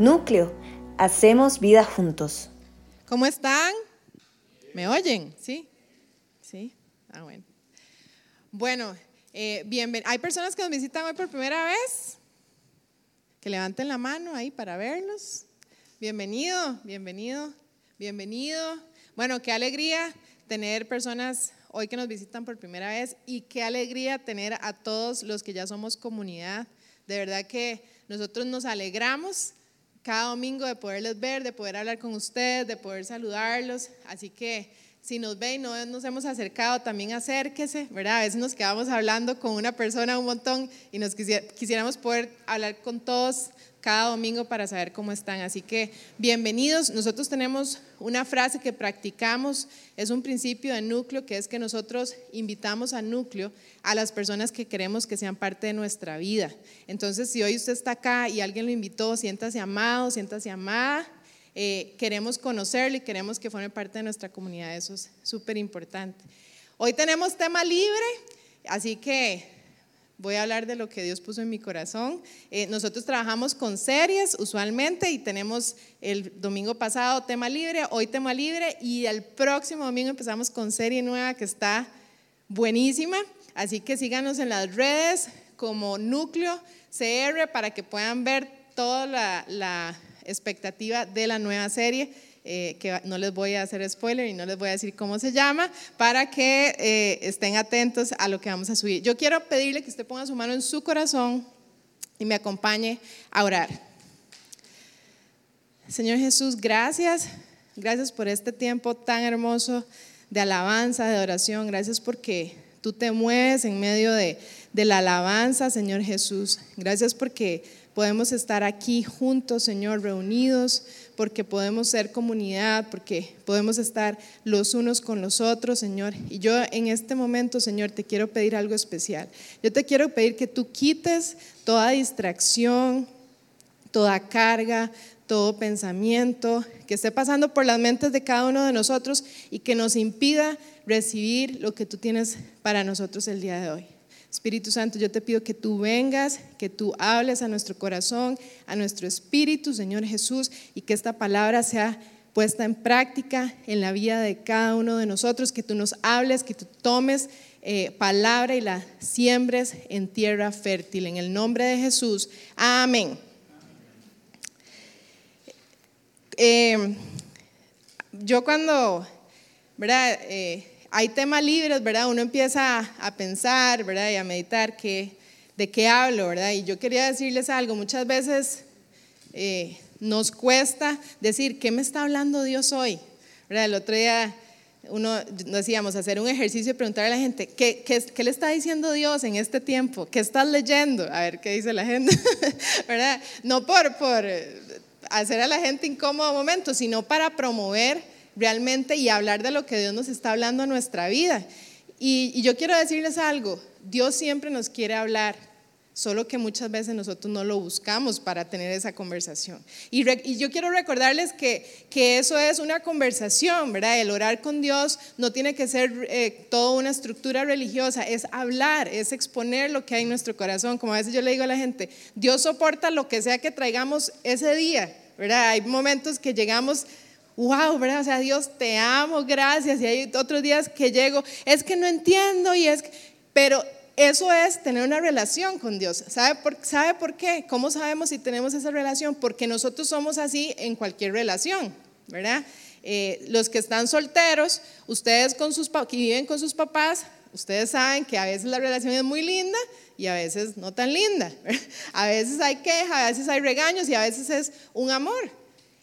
Núcleo, hacemos vida juntos. ¿Cómo están? ¿Me oyen? ¿Sí? ¿Sí? Ah, bueno. Bueno, eh, ¿hay personas que nos visitan hoy por primera vez? Que levanten la mano ahí para vernos. Bienvenido, bienvenido, bienvenido. Bueno, qué alegría tener personas hoy que nos visitan por primera vez y qué alegría tener a todos los que ya somos comunidad. De verdad que nosotros nos alegramos cada domingo de poderles ver, de poder hablar con ustedes, de poder saludarlos. Así que si nos ven y no nos hemos acercado, también acérquese, ¿verdad? A veces nos quedamos hablando con una persona un montón y nos quisiéramos poder hablar con todos cada domingo para saber cómo están. Así que bienvenidos. Nosotros tenemos una frase que practicamos, es un principio de núcleo, que es que nosotros invitamos a núcleo a las personas que queremos que sean parte de nuestra vida. Entonces, si hoy usted está acá y alguien lo invitó, siéntase amado, siéntase amada. Eh, queremos conocerlo y queremos que forme parte de nuestra comunidad. Eso es súper importante. Hoy tenemos tema libre, así que voy a hablar de lo que Dios puso en mi corazón. Eh, nosotros trabajamos con series usualmente y tenemos el domingo pasado tema libre, hoy tema libre y el próximo domingo empezamos con serie nueva que está buenísima. Así que síganos en las redes como Núcleo CR para que puedan ver toda la, la expectativa de la nueva serie. Eh, que no les voy a hacer spoiler y no les voy a decir cómo se llama, para que eh, estén atentos a lo que vamos a subir. Yo quiero pedirle que usted ponga su mano en su corazón y me acompañe a orar. Señor Jesús, gracias, gracias por este tiempo tan hermoso de alabanza, de oración, gracias porque tú te mueves en medio de, de la alabanza, Señor Jesús. Gracias porque podemos estar aquí juntos, Señor, reunidos, porque podemos ser comunidad, porque podemos estar los unos con los otros, Señor. Y yo en este momento, Señor, te quiero pedir algo especial. Yo te quiero pedir que tú quites toda distracción, toda carga, todo pensamiento que esté pasando por las mentes de cada uno de nosotros y que nos impida recibir lo que tú tienes para nosotros el día de hoy. Espíritu Santo, yo te pido que tú vengas, que tú hables a nuestro corazón, a nuestro espíritu, Señor Jesús, y que esta palabra sea puesta en práctica en la vida de cada uno de nosotros, que tú nos hables, que tú tomes eh, palabra y la siembres en tierra fértil. En el nombre de Jesús, amén. Eh, yo cuando, ¿verdad? Eh, hay temas libres, ¿verdad? Uno empieza a pensar, ¿verdad? Y a meditar que, de qué hablo, ¿verdad? Y yo quería decirles algo, muchas veces eh, nos cuesta decir, ¿qué me está hablando Dios hoy? ¿Verdad? El otro día uno decíamos hacer un ejercicio y preguntar a la gente, ¿qué, ¿qué, qué, le está diciendo Dios en este tiempo? ¿Qué estás leyendo? A ver qué dice la gente, ¿verdad? No por, por hacer a la gente incómodo momento, sino para promover realmente y hablar de lo que Dios nos está hablando en nuestra vida. Y, yo quiero decirles algo, Dios siempre nos quiere hablar, solo que muchas veces nosotros no lo buscamos para tener esa conversación. Y, yo quiero recordarles que, que, eso es una conversación, ¿verdad? El orar con Dios no tiene que ser eh, toda una estructura religiosa, es hablar, es exponer lo que hay en nuestro corazón. Como a veces yo le digo a la gente, Dios soporta lo que sea que traigamos ese día, ¿verdad? Hay momentos que llegamos wow, ¿verdad? O sea, Dios te amo, gracias. Y hay otros días que llego, es que no entiendo y es pero eso es tener una relación con Dios. ¿Sabe por, ¿Sabe por qué? ¿Cómo sabemos si tenemos esa relación? Porque nosotros somos así en cualquier relación, ¿verdad? Eh, los que están solteros, ustedes con sus, que viven con sus papás, ustedes saben que a veces la relación es muy linda y a veces no tan linda. A veces hay queja, a veces hay regaños y a veces es un amor.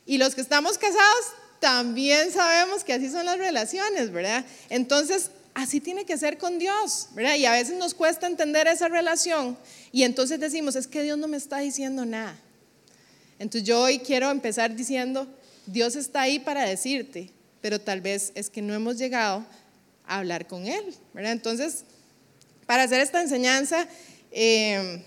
Y los que estamos casados también sabemos que así son las relaciones, ¿verdad? Entonces, así tiene que ser con Dios, ¿verdad? Y a veces nos cuesta entender esa relación y entonces decimos, es que Dios no me está diciendo nada. Entonces yo hoy quiero empezar diciendo, Dios está ahí para decirte, pero tal vez es que no hemos llegado a hablar con Él, ¿verdad? Entonces, para hacer esta enseñanza, eh,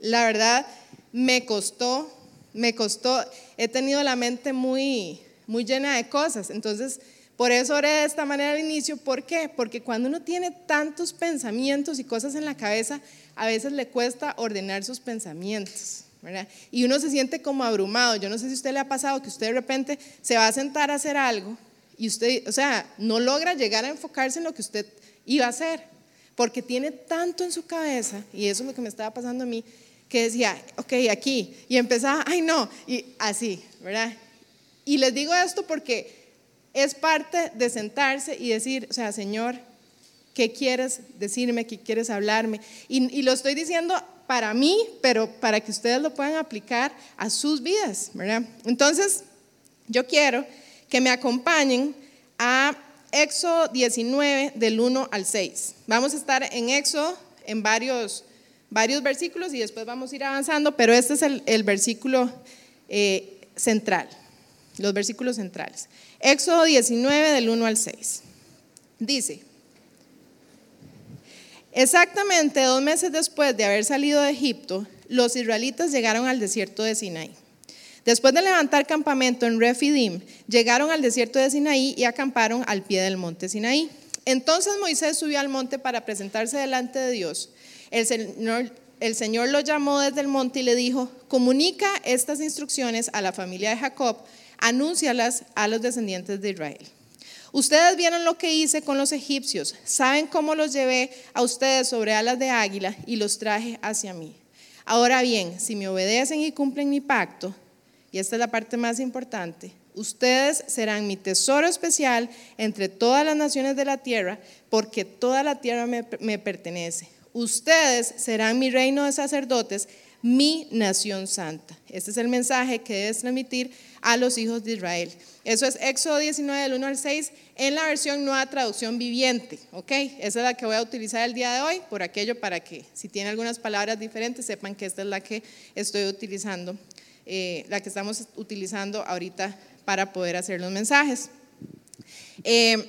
la verdad me costó, me costó, he tenido la mente muy muy llena de cosas. Entonces, por eso oré de esta manera al inicio. ¿Por qué? Porque cuando uno tiene tantos pensamientos y cosas en la cabeza, a veces le cuesta ordenar sus pensamientos, ¿verdad? Y uno se siente como abrumado. Yo no sé si a usted le ha pasado que usted de repente se va a sentar a hacer algo y usted, o sea, no logra llegar a enfocarse en lo que usted iba a hacer, porque tiene tanto en su cabeza, y eso es lo que me estaba pasando a mí, que decía, ok, aquí, y empezaba, ay no, y así, ¿verdad? Y les digo esto porque es parte de sentarse y decir, o sea, Señor, ¿qué quieres decirme? ¿Qué quieres hablarme? Y, lo estoy diciendo para mí, pero para que ustedes lo puedan aplicar a sus vidas, ¿verdad? Entonces, yo quiero que me acompañen a Éxodo 19 del 1 al 6. Vamos a estar en Éxodo en varios, varios versículos y después vamos a ir avanzando, pero este es el, versículo eh, central, los versículos centrales. Éxodo 19 del 1 al 6. Dice, exactamente dos meses después de haber salido de Egipto, los israelitas llegaron al desierto de Sinaí. Después de levantar campamento en Refidim, llegaron al desierto de Sinaí y acamparon al pie del monte Sinaí. Entonces Moisés subió al monte para presentarse delante de Dios. El Señor, el Señor lo llamó desde el monte y le dijo, comunica estas instrucciones a la familia de Jacob, anúncialas a los descendientes de Israel. Ustedes vieron lo que hice con los egipcios, saben cómo los llevé a ustedes sobre alas de águila y los traje hacia mí. Ahora bien, si me obedecen y cumplen mi pacto, y esta es la parte más importante, ustedes serán mi tesoro especial entre todas las naciones de la tierra, porque toda la tierra me, pertenece. Ustedes serán mi reino de sacerdotes, mi nación santa. Este es el mensaje que debes transmitir a los hijos de Israel. Eso es Éxodo 19 del 1 al 6 en la versión nueva traducción viviente, ¿ok? Esa es la que voy a utilizar el día de hoy, por aquello para que si tiene algunas palabras diferentes sepan que esta es la que estoy utilizando eh, la que estamos utilizando ahorita para poder hacer los mensajes. Eh,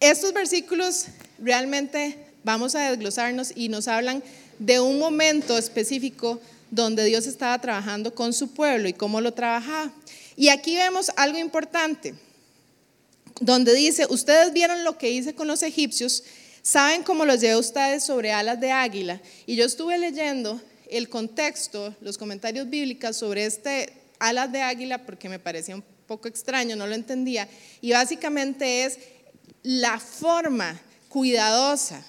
estos versículos realmente vamos a desglosarnos y nos hablan de un momento específico donde Dios estaba trabajando con su pueblo y cómo lo trabajaba. Y aquí vemos algo importante, donde dice, ustedes vieron lo que hice con los egipcios, saben cómo los llevé ustedes sobre alas de águila. Y yo estuve leyendo el contexto, los comentarios bíblicos sobre este alas de águila, porque me parecía un poco extraño, no lo entendía, y básicamente es la forma cuidadosa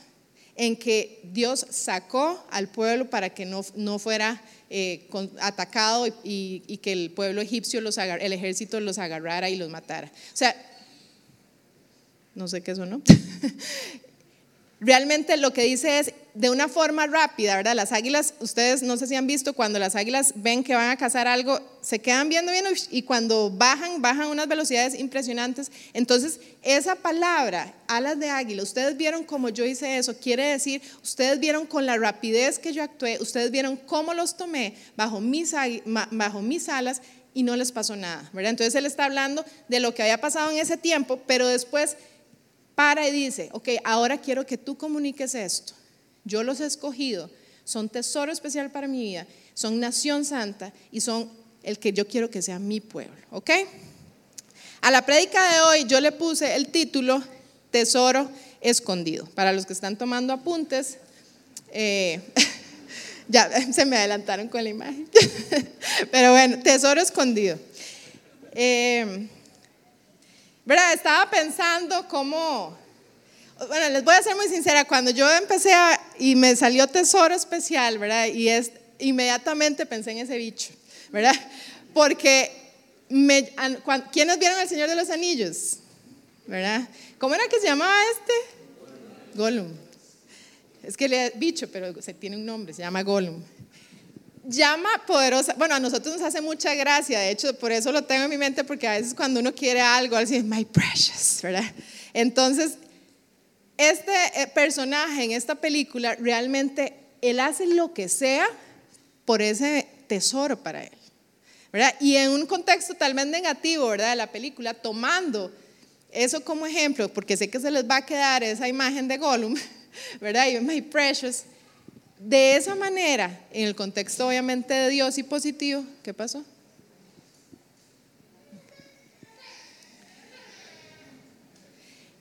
en que Dios sacó al pueblo para que no, no fuera eh, atacado y, que el pueblo egipcio, los el ejército los agarrara y los matara. O sea, no sé qué eso, ¿no? realmente lo que dice es de una forma rápida, ¿verdad? Las águilas, ustedes no sé si han visto, cuando las águilas ven que van a cazar algo, se quedan viendo bien y cuando bajan, bajan unas velocidades impresionantes. Entonces, esa palabra, alas de águila, ustedes vieron cómo yo hice eso, quiere decir, ustedes vieron con la rapidez que yo actué, ustedes vieron cómo los tomé bajo mis, bajo mis alas y no les pasó nada, ¿verdad? Entonces, él está hablando de lo que había pasado en ese tiempo, pero después para y dice, ok, ahora quiero que tú comuniques esto. Yo los he escogido, son tesoro especial para mi vida, son nación santa y son el que yo quiero que sea mi pueblo, ¿ok? A la prédica de hoy yo le puse el título Tesoro escondido. Para los que están tomando apuntes, eh, ya se me adelantaron con la imagen, pero bueno, tesoro escondido. Eh, ¿Verdad? Estaba pensando cómo, bueno, les voy a ser muy sincera, cuando yo empecé a, y me salió tesoro especial, ¿verdad? Y es, inmediatamente pensé en ese bicho, ¿verdad? Porque, me, ¿quiénes vieron El Señor de los Anillos? ¿Verdad? ¿Cómo era que se llamaba este? Gollum. Es que le bicho, pero se tiene un nombre, se llama Gollum llama poderosa, bueno, a nosotros nos hace mucha gracia, de hecho, por eso lo tengo en mi mente, porque a veces cuando uno quiere algo, así, my precious, ¿verdad? Entonces, este eh, personaje en esta película, realmente, él hace lo que sea por ese tesoro para él, ¿verdad? Y en un contexto talmente negativo, ¿verdad? De la película, tomando eso como ejemplo, porque sé que se les va a quedar esa imagen de Gollum, ¿verdad? Y my precious de esa manera, en el contexto obviamente de Dios y positivo, ¿qué pasó?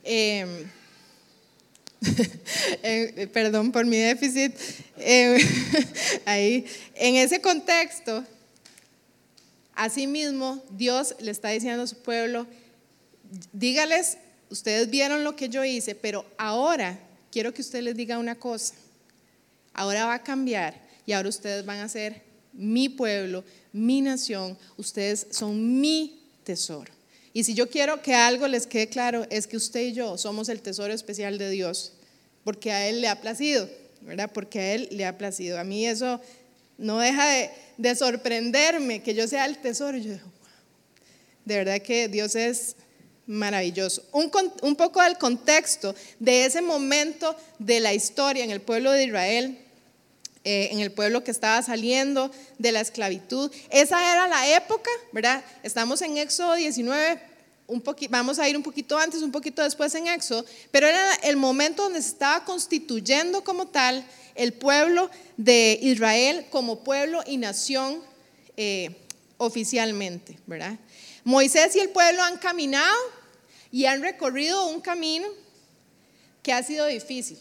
Em, Eh, perdón por mi déficit, eh, ahí, en ese contexto, asimismo, Dios le está diciendo a su pueblo, dígales, ustedes vieron lo que yo hice, pero ahora quiero que usted les diga una cosa, ahora va a cambiar y ahora ustedes van a ser mi pueblo, mi nación, ustedes son mi tesoro. Y si yo quiero que algo les quede claro, es que usted y yo somos el tesoro especial de Dios, porque a Él le ha placido, ¿verdad? Porque a Él le ha placido. A mí eso no deja de, sorprenderme que yo sea el tesoro. Yo digo, De verdad que Dios es maravilloso. Un, un poco del contexto de ese momento de la historia en el pueblo de Israel eh, en el pueblo que estaba saliendo de la esclavitud. Esa era la época, ¿verdad? Estamos en Éxodo 19, un vamos a ir un poquito antes, un poquito después en Éxodo, pero era el momento donde se estaba constituyendo como tal el pueblo de Israel como pueblo y nación eh, oficialmente, ¿verdad? Moisés y el pueblo han caminado y han recorrido un camino que ha sido difícil.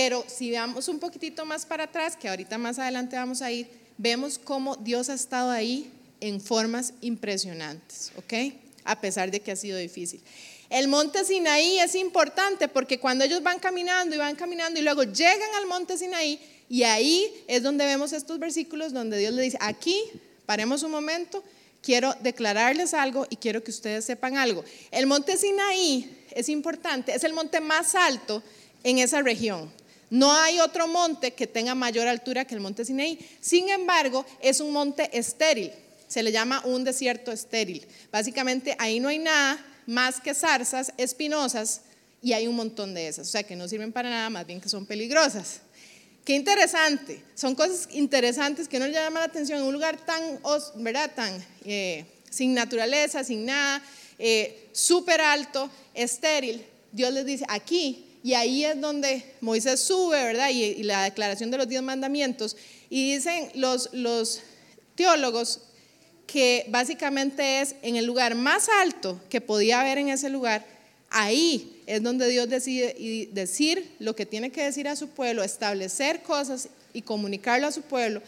Pero si vamos un poquitito más para atrás, que ahorita más adelante vamos a ir, vemos cómo Dios ha estado ahí en formas impresionantes, ¿ok? A pesar de que ha sido difícil. El monte Sinaí es importante porque cuando ellos van caminando y van caminando y luego llegan al monte Sinaí y ahí es donde vemos estos versículos donde Dios le dice, aquí, paremos un momento, quiero declararles algo y quiero que ustedes sepan algo. El monte Sinaí es importante, es el monte más alto en esa región. No hay otro monte que tenga mayor altura que el monte Sinaí. Sin embargo, es un monte estéril. Se le llama un desierto estéril. Básicamente ahí no hay nada más que zarzas espinosas y hay un montón de esas. O sea que no sirven para nada, más bien que son peligrosas. Qué interesante. Son cosas interesantes que no le llaman la atención en un lugar tan, ¿verdad? tan eh, sin naturaleza, sin nada, eh, súper alto, estéril. Dios les dice, aquí y ahí es donde Moisés sube, ¿verdad? Y, la declaración de los diez mandamientos. Y dicen los, teólogos que básicamente es en el lugar más alto que podía haber en ese lugar, ahí es donde Dios decide decir lo que tiene que decir a su pueblo, establecer cosas y comunicarlo a su pueblo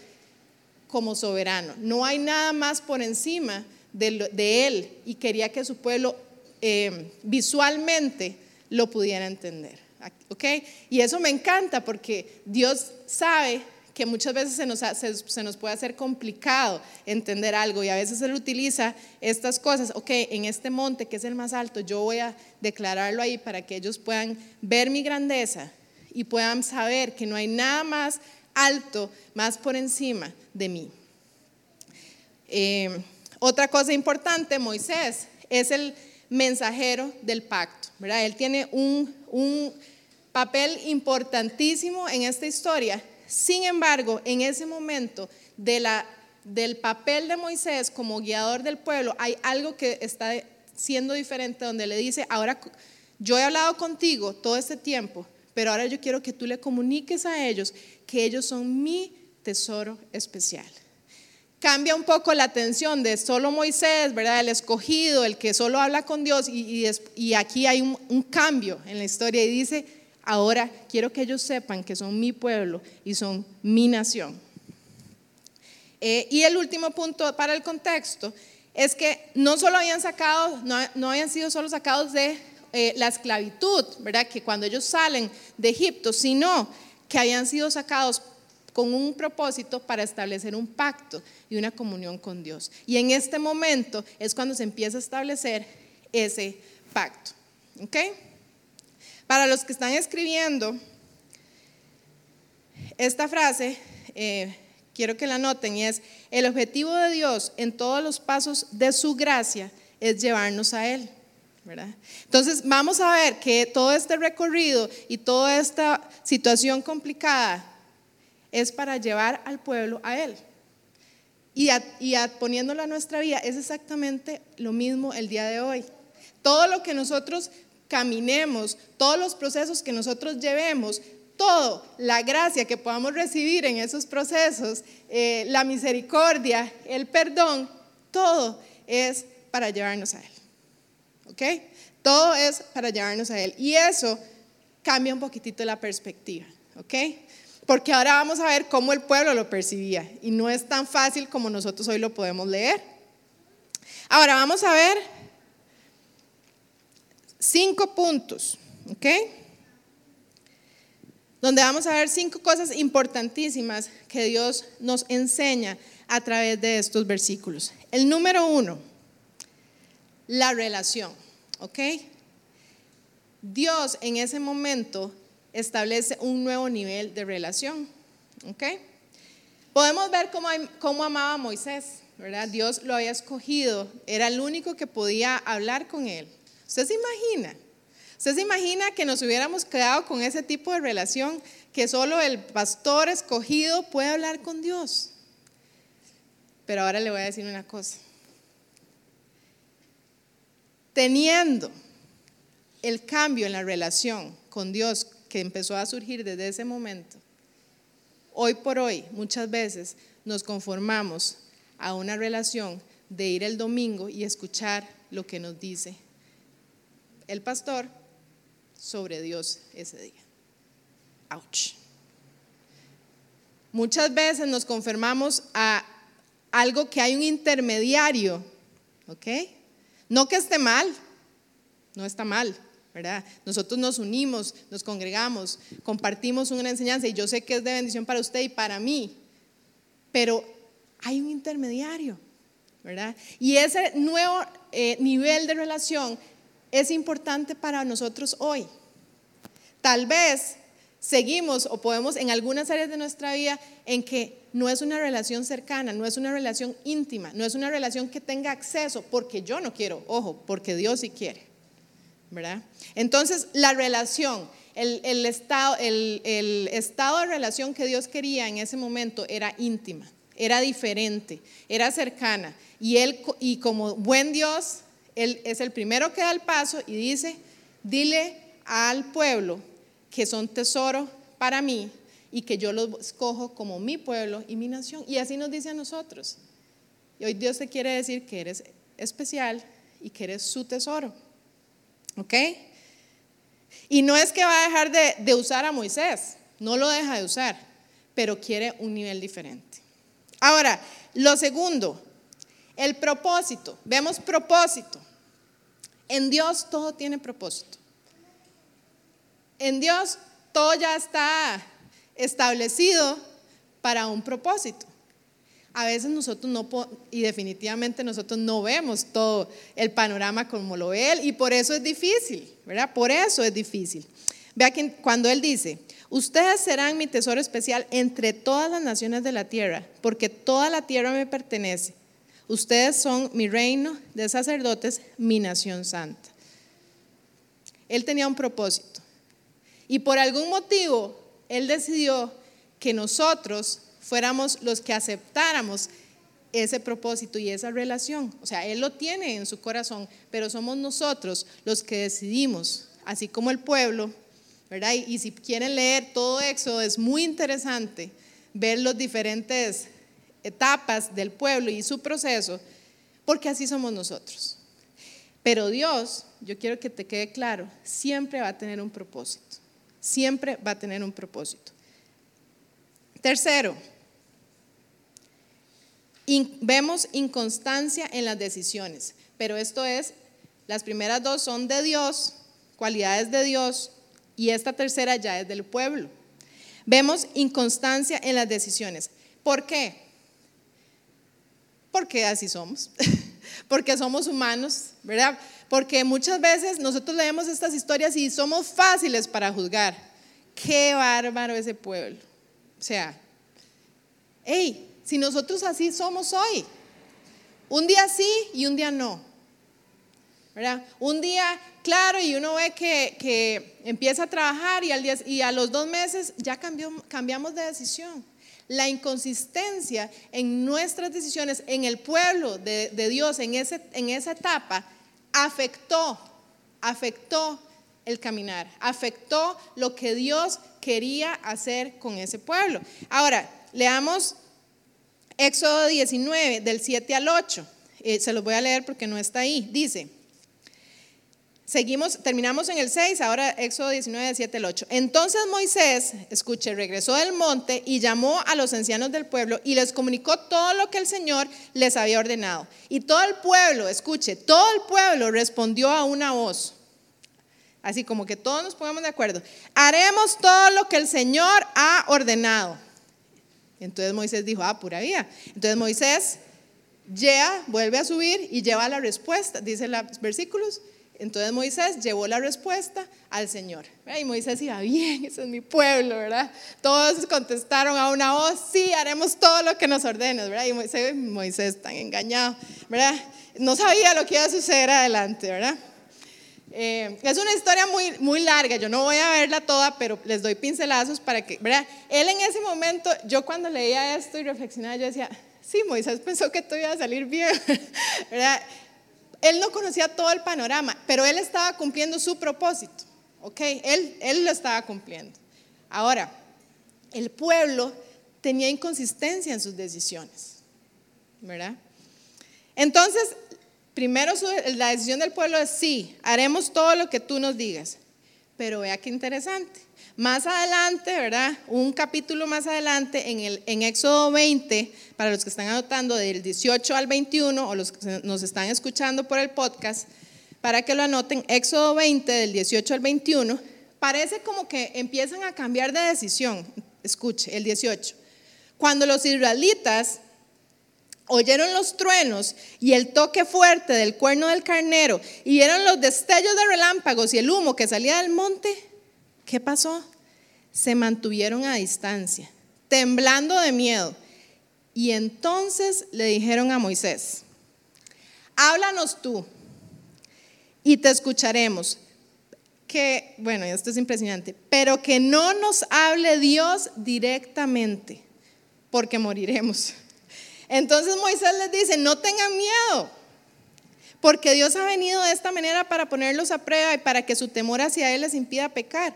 como soberano. No hay nada más por encima de, él y quería que su pueblo eh, visualmente lo pudiera entender. ¿Ok? Y eso me encanta porque Dios sabe que muchas veces se nos, se, nos puede hacer complicado entender algo y a veces Él utiliza estas cosas. Ok, en este monte que es el más alto, yo voy a declararlo ahí para que ellos puedan ver mi grandeza y puedan saber que no hay nada más alto, más por encima de mí. Eh, otra cosa importante, Moisés es el mensajero del pacto, ¿verdad? Él tiene un, un papel importantísimo en esta historia. Sin embargo, en ese momento del papel de Moisés como guiador del pueblo, hay algo que está siendo diferente donde le dice, ahora yo he hablado contigo todo este tiempo, pero ahora yo quiero que tú le comuniques a ellos que ellos son mi tesoro especial cambia un poco la atención de solo Moisés, ¿verdad? El escogido, el que solo habla con Dios, y, y, aquí hay un, cambio en la historia y dice, ahora quiero que ellos sepan que son mi pueblo y son mi nación. Eh, y el último punto para el contexto es que no solo habían sacado, no, habían sido solo sacados de eh, la esclavitud, ¿verdad? Que cuando ellos salen de Egipto, sino que habían sido sacados con un propósito para establecer un pacto y una comunión con Dios. Y en este momento es cuando se empieza a establecer ese pacto. ¿Ok? Para los que están escribiendo esta frase, eh, quiero que la noten y es, el objetivo de Dios en todos los pasos de su gracia es llevarnos a Él. ¿verdad? Entonces vamos a ver que todo este recorrido y toda esta situación complicada es para llevar al pueblo a Él. Y, poniéndolo a nuestra vida es exactamente lo mismo el día de hoy. Todo lo que nosotros caminemos, todos los procesos que nosotros llevemos, todo, la gracia que podamos recibir en esos procesos, eh, la misericordia, el perdón, todo es para llevarnos a Él. ¿Ok? Todo es para llevarnos a Él. Y eso cambia un poquitito la perspectiva, ¿ok? Porque ahora vamos a ver cómo el pueblo lo percibía y no es tan fácil como nosotros hoy lo podemos leer. Ahora vamos a ver cinco puntos, ¿ok? Donde vamos a ver cinco cosas importantísimas que Dios nos enseña a través de estos versículos. El número uno, la relación, ¿ok? Dios en ese momento establece un nuevo nivel de relación, ¿ok? Podemos ver cómo, cómo amaba a Moisés, ¿verdad? Dios lo había escogido, era el único que podía hablar con él. ¿Usted se imagina? ¿Usted se imagina que nos hubiéramos quedado con ese tipo de relación que solo el pastor escogido puede hablar con Dios? Pero ahora le voy a decir una cosa. Teniendo el cambio en la relación con Dios que empezó a surgir desde ese momento, hoy por hoy muchas veces nos conformamos a una relación de ir el domingo y escuchar lo que nos dice el pastor sobre Dios ese día. Ouch. Muchas veces nos conformamos a algo que hay un intermediario, ¿ok? No que esté mal, no está mal, ¿verdad? Nosotros nos unimos, nos congregamos, compartimos una enseñanza y yo sé que es de bendición para usted y para mí, pero hay un intermediario, ¿verdad? Y ese nuevo eh, nivel de relación es importante para nosotros hoy. Tal vez seguimos o podemos en algunas áreas de nuestra vida en que no es una relación cercana, no es una relación íntima, no es una relación que tenga acceso porque yo no quiero, ojo, porque Dios sí quiere. ¿Verdad? Entonces, la relación, el, estado, el, estado de relación que Dios quería en ese momento era íntima, era diferente, era cercana. Y Él, y como buen Dios, él es el primero que da el paso y dice, dile al pueblo que son tesoro para mí y que yo los escojo como mi pueblo y mi nación. Y así nos dice a nosotros. Y hoy Dios te quiere decir que eres especial y que eres su tesoro. ¿Ok? Y no es que va a dejar de, de usar a Moisés, no lo deja de usar, pero quiere un nivel diferente. Ahora, lo segundo, el propósito. Vemos propósito. En Dios todo tiene propósito. En Dios todo ya está establecido para un propósito. A veces nosotros no, y definitivamente nosotros no vemos todo el panorama como lo ve Él, y por eso es difícil, ¿verdad? Por eso es difícil. Vea que cuando Él dice, ustedes serán mi tesoro especial entre todas las naciones de la tierra, porque toda la tierra me pertenece. Ustedes son mi reino de sacerdotes, mi nación santa. Él tenía un propósito. Y por algún motivo, Él decidió que nosotros fuéramos los que aceptáramos ese propósito y esa relación. O sea, Él lo tiene en su corazón, pero somos nosotros los que decidimos, así como el pueblo, ¿verdad? Y, si quieren leer todo Éxodo, es muy interesante ver los diferentes etapas del pueblo y su proceso, porque así somos nosotros. Pero Dios, yo quiero que te quede claro, siempre va a tener un propósito. Siempre va a tener un propósito. Tercero, vemos inconstancia en las decisiones, pero esto es, las primeras dos son de Dios, cualidades de Dios, y esta tercera ya es del pueblo. Vemos inconstancia en las decisiones. ¿Por qué? Porque así somos, porque somos humanos, ¿verdad? Porque muchas veces nosotros leemos estas historias y somos fáciles para juzgar. Qué bárbaro ese pueblo. O sea, hey, si nosotros así somos hoy, un día sí y un día no. ¿verdad? Un día, claro, y uno ve que, empieza a trabajar y, al día, y a los dos meses ya cambió, cambiamos de decisión la inconsistencia en nuestras decisiones, en el pueblo de, Dios, en, ese, en esa etapa, afectó, afectó el caminar, afectó lo que Dios quería hacer con ese pueblo. Ahora, leamos Éxodo 19, del 7 al 8. Eh, se los voy a leer porque no está ahí. Dice, Seguimos, terminamos en el 6, ahora Éxodo 19, 7 al 8. Entonces Moisés, escuche, regresó del monte y llamó a los ancianos del pueblo y les comunicó todo lo que el Señor les había ordenado. Y todo el pueblo, escuche, todo el pueblo respondió a una voz. Así como que todos nos pongamos de acuerdo. Haremos todo lo que el Señor ha ordenado. Entonces Moisés dijo, ah, pura vida. Entonces Moisés ya vuelve a subir y lleva la respuesta, dice los versículos. Entonces Moisés llevó la respuesta al Señor. Y Moisés iba, bien, ese es mi pueblo, ¿verdad? Todos contestaron a una voz, sí, haremos todo lo que nos ordenes, ¿verdad? Y Moisés, Moisés tan engañado, ¿verdad? No sabía lo que iba a suceder adelante, ¿verdad? Eh, es una historia muy, muy larga, yo no voy a verla toda, pero les doy pincelazos para que, ¿verdad? Él en ese momento, yo cuando leía esto y reflexionaba, yo decía, sí, Moisés pensó que todo iba a salir bien, ¿verdad? él no conocía todo el panorama, pero él estaba cumpliendo su propósito, ¿ok? Él, él lo estaba cumpliendo. Ahora, el pueblo tenía inconsistencia en sus decisiones, ¿verdad? Entonces, primero la decisión del pueblo es sí, haremos todo lo que tú nos digas, pero vea qué interesante. Más adelante, ¿verdad? Un capítulo más adelante, en, el, en Éxodo 20, para los que están anotando del 18 al 21 o los que nos están escuchando por el podcast, para que lo anoten, Éxodo 20 del 18 al 21, parece como que empiezan a cambiar de decisión. Escuche, el 18. Cuando los israelitas oyeron los truenos y el toque fuerte del cuerno del carnero y vieron los destellos de relámpagos y el humo que salía del monte, ¿Qué pasó? Se mantuvieron a distancia, temblando de miedo. Y entonces le dijeron a Moisés, háblanos tú y te escucharemos. Que, bueno, esto es impresionante, pero que no nos hable Dios directamente, porque moriremos. Entonces Moisés les dice, no tengan miedo, porque Dios ha venido de esta manera para ponerlos a prueba y para que su temor hacia Él les impida pecar.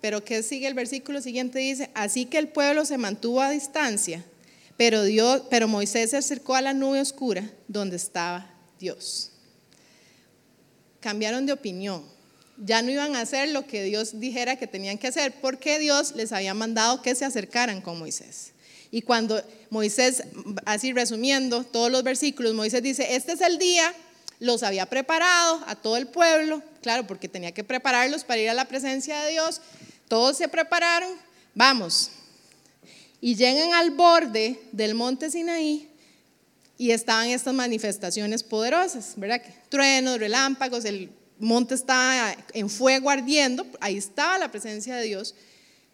Pero ¿qué sigue el versículo siguiente? Dice, así que el pueblo se mantuvo a distancia, pero, Dios, pero Moisés se acercó a la nube oscura donde estaba Dios. Cambiaron de opinión. Ya no iban a hacer lo que Dios dijera que tenían que hacer, porque Dios les había mandado que se acercaran con Moisés. Y cuando Moisés, así resumiendo todos los versículos, Moisés dice, este es el día, los había preparado a todo el pueblo, claro, porque tenía que prepararlos para ir a la presencia de Dios, todos se prepararon, vamos. Y llegan al borde del monte Sinaí y estaban estas manifestaciones poderosas, ¿verdad? Truenos, relámpagos, el monte estaba en fuego ardiendo, ahí estaba la presencia de Dios.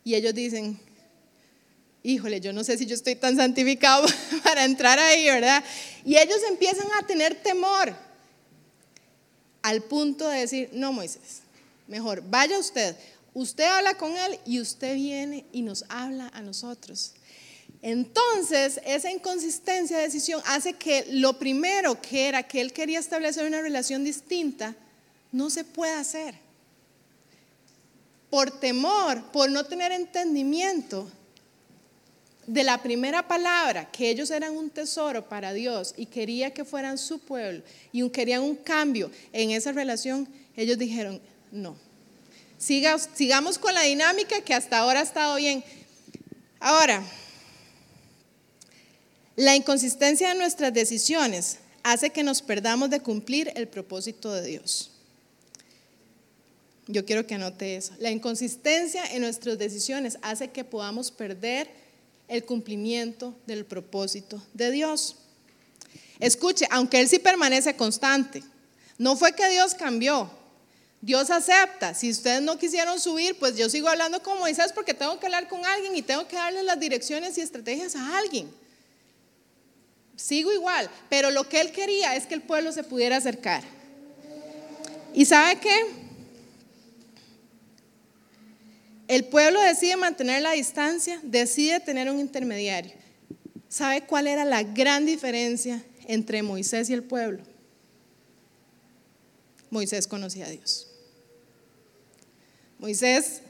Y ellos dicen, híjole, yo no sé si yo estoy tan santificado para entrar ahí, ¿verdad? Y ellos empiezan a tener temor al punto de decir, no, Moisés, mejor vaya usted, Usted habla con Él y usted viene y nos habla a nosotros. Entonces, esa inconsistencia de decisión hace que lo primero que era que Él quería establecer una relación distinta, no se pueda hacer. Por temor, por no tener entendimiento de la primera palabra, que ellos eran un tesoro para Dios y quería que fueran su pueblo y querían un cambio en esa relación, ellos dijeron, no sigamos con la dinámica que hasta ahora ha estado bien. Ahora, la inconsistencia de nuestras decisiones hace que nos perdamos de cumplir el propósito de Dios. Yo quiero que anote eso. La inconsistencia en nuestras decisiones hace que podamos perder el cumplimiento del propósito de Dios. Escuche, aunque Él sí permanece constante, no fue que Dios cambió, Dios acepta. Si ustedes no quisieron subir, pues yo sigo hablando con Moisés porque tengo que hablar con alguien y tengo que darle las direcciones y estrategias a alguien. Sigo igual, pero lo que él quería es que el pueblo se pudiera acercar. ¿Y sabe qué? El pueblo decide mantener la distancia, decide tener un intermediario. ¿Sabe cuál era la gran diferencia entre Moisés y el pueblo? Moisés conocía a Dios. Moisés,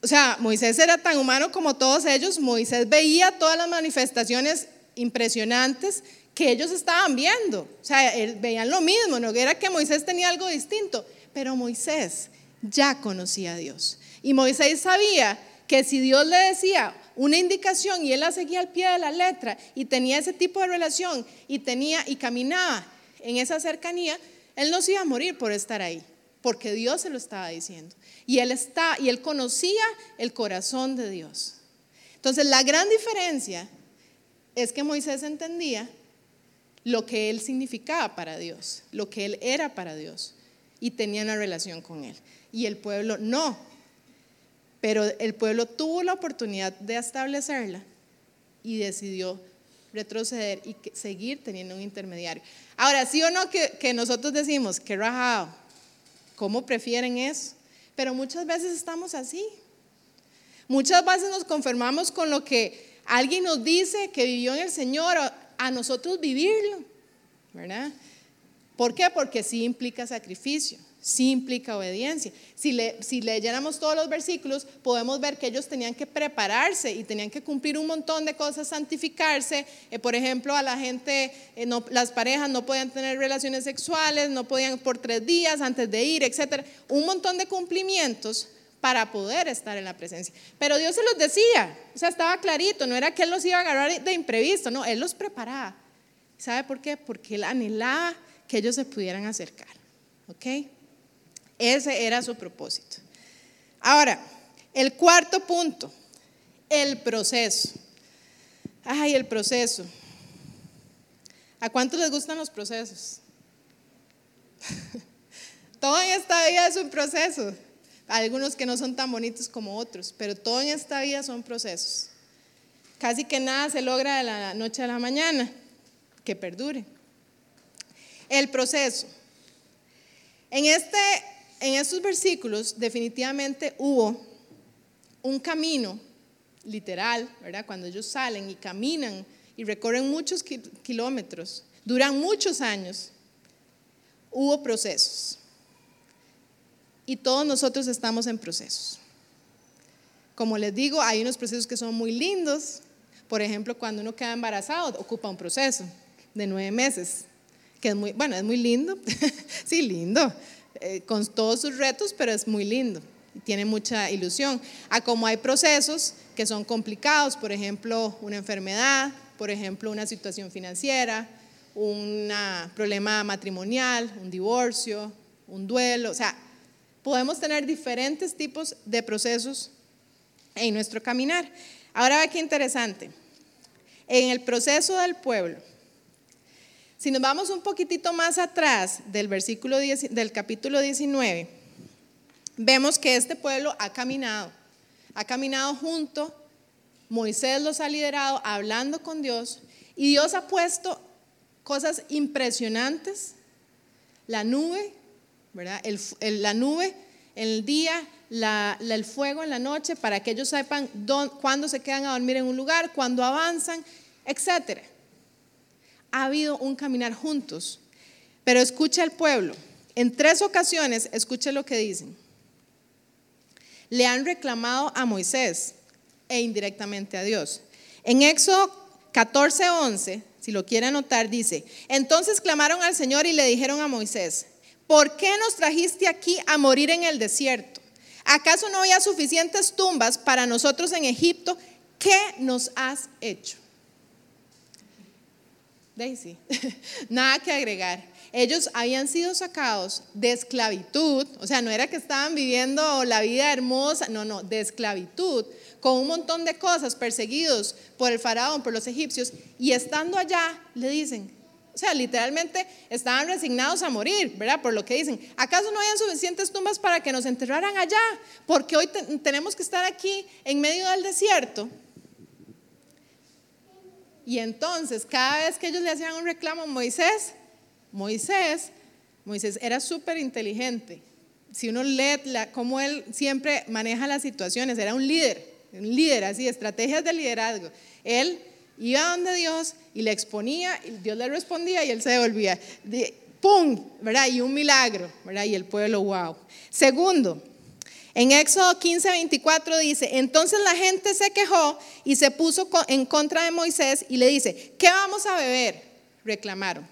o sea, Moisés era tan humano como todos ellos. Moisés veía todas las manifestaciones impresionantes que ellos estaban viendo. O sea, veían lo mismo, no era que Moisés tenía algo distinto, pero Moisés ya conocía a Dios. Y Moisés sabía que si Dios le decía una indicación y él la seguía al pie de la letra y tenía ese tipo de relación y tenía y caminaba en esa cercanía, él no se iba a morir por estar ahí, porque Dios se lo estaba diciendo. Y él está y él conocía el corazón de Dios. Entonces, la gran diferencia es que Moisés entendía lo que él significaba para Dios, lo que él era para Dios y tenía una relación con él. Y el pueblo no. Pero el pueblo tuvo la oportunidad de establecerla y decidió retroceder y seguir teniendo un intermediario. Ahora, sí o no que, nosotros decimos, que rajado, ¿cómo prefieren eso? Pero muchas veces estamos así. Muchas veces nos conformamos con lo que alguien nos dice que vivió en el Señor, a nosotros vivirlo, ¿verdad? ¿Por qué? Porque sí implica sacrificio sí implica obediencia. Si, le, si leyéramos todos los versículos, podemos ver que ellos tenían que prepararse y tenían que cumplir un montón de cosas, santificarse. Eh, por ejemplo, a la gente, eh, las parejas no podían tener relaciones sexuales, no podían por tres días antes de ir, etc. Un montón de cumplimientos para poder estar en la presencia. Pero Dios se los decía, o sea, estaba clarito, no era que Él los iba a agarrar de imprevisto, no, Él los preparaba. ¿Sabe por qué? Porque Él anhelaba que ellos se pudieran acercar. ¿Ok? Ese era su propósito. Ahora, el cuarto punto, el proceso. Ay, el proceso. ¿A cuántos les gustan los procesos? todo en esta vida es un proceso. Algunos que no son tan bonitos como otros, pero todo en esta vida son procesos. Casi que nada se logra de la noche a la mañana, que perdure. El proceso. En este en estos versículos definitivamente hubo un camino literal, ¿verdad? Cuando ellos salen y caminan y recorren muchos kilómetros, duran muchos años, hubo procesos. Y todos nosotros estamos en procesos. Como les digo, hay unos procesos que son muy lindos. Por ejemplo, cuando uno queda embarazado, ocupa un proceso de nueve meses, que es muy, bueno, es muy lindo. sí, lindo. Eh, con todos sus retos, pero es muy lindo y tiene mucha ilusión. A como hay procesos que son complicados, por ejemplo, una enfermedad, por ejemplo, una situación financiera, un problema matrimonial, un divorcio, un duelo, o sea, podemos tener diferentes tipos de procesos en nuestro caminar. Ahora ve qué interesante. En el proceso del pueblo, si nos vamos un poquitito más atrás del versículo del capítulo 19, vemos que este pueblo ha caminado, ha caminado junto, Moisés los ha liderado hablando con Dios y Dios ha puesto cosas impresionantes, la nube, ¿verdad? la nube en el día, el fuego en la noche, para que ellos sepan cuándo se quedan a dormir en un lugar, cuándo avanzan, etcétera ha habido un caminar juntos. Pero escucha al pueblo. En tres ocasiones, escuche lo que dicen. Le han reclamado a Moisés e indirectamente a Dios. En Éxodo 14, 11, si lo quiere anotar, dice, entonces clamaron al Señor y le dijeron a Moisés, ¿por qué nos trajiste aquí a morir en el desierto? ¿Acaso no había suficientes tumbas para nosotros en Egipto? ¿Qué nos has hecho? Daisy, nada que agregar. Ellos habían sido sacados de esclavitud, o sea, no era que estaban viviendo la vida hermosa, no, no, de esclavitud, con un montón de cosas, perseguidos por el faraón, por los egipcios, y estando allá, le dicen, o sea, literalmente estaban resignados a morir, ¿verdad? Por lo que dicen, ¿acaso no habían suficientes tumbas para que nos enterraran allá? Porque hoy tenemos que estar aquí en medio del desierto. Y entonces, cada vez que ellos le hacían un reclamo a Moisés, Moisés, Moisés era súper inteligente. Si uno lee cómo él siempre maneja las situaciones, era un líder, un líder así, estrategias de liderazgo. Él iba donde Dios y le exponía, y Dios le respondía y él se devolvía. ¡Pum! ¿Verdad? Y un milagro, ¿verdad? Y el pueblo, wow. Segundo, en Éxodo 15, 24 dice, entonces la gente se quejó y se puso en contra de Moisés y le dice, ¿qué vamos a beber? Reclamaron.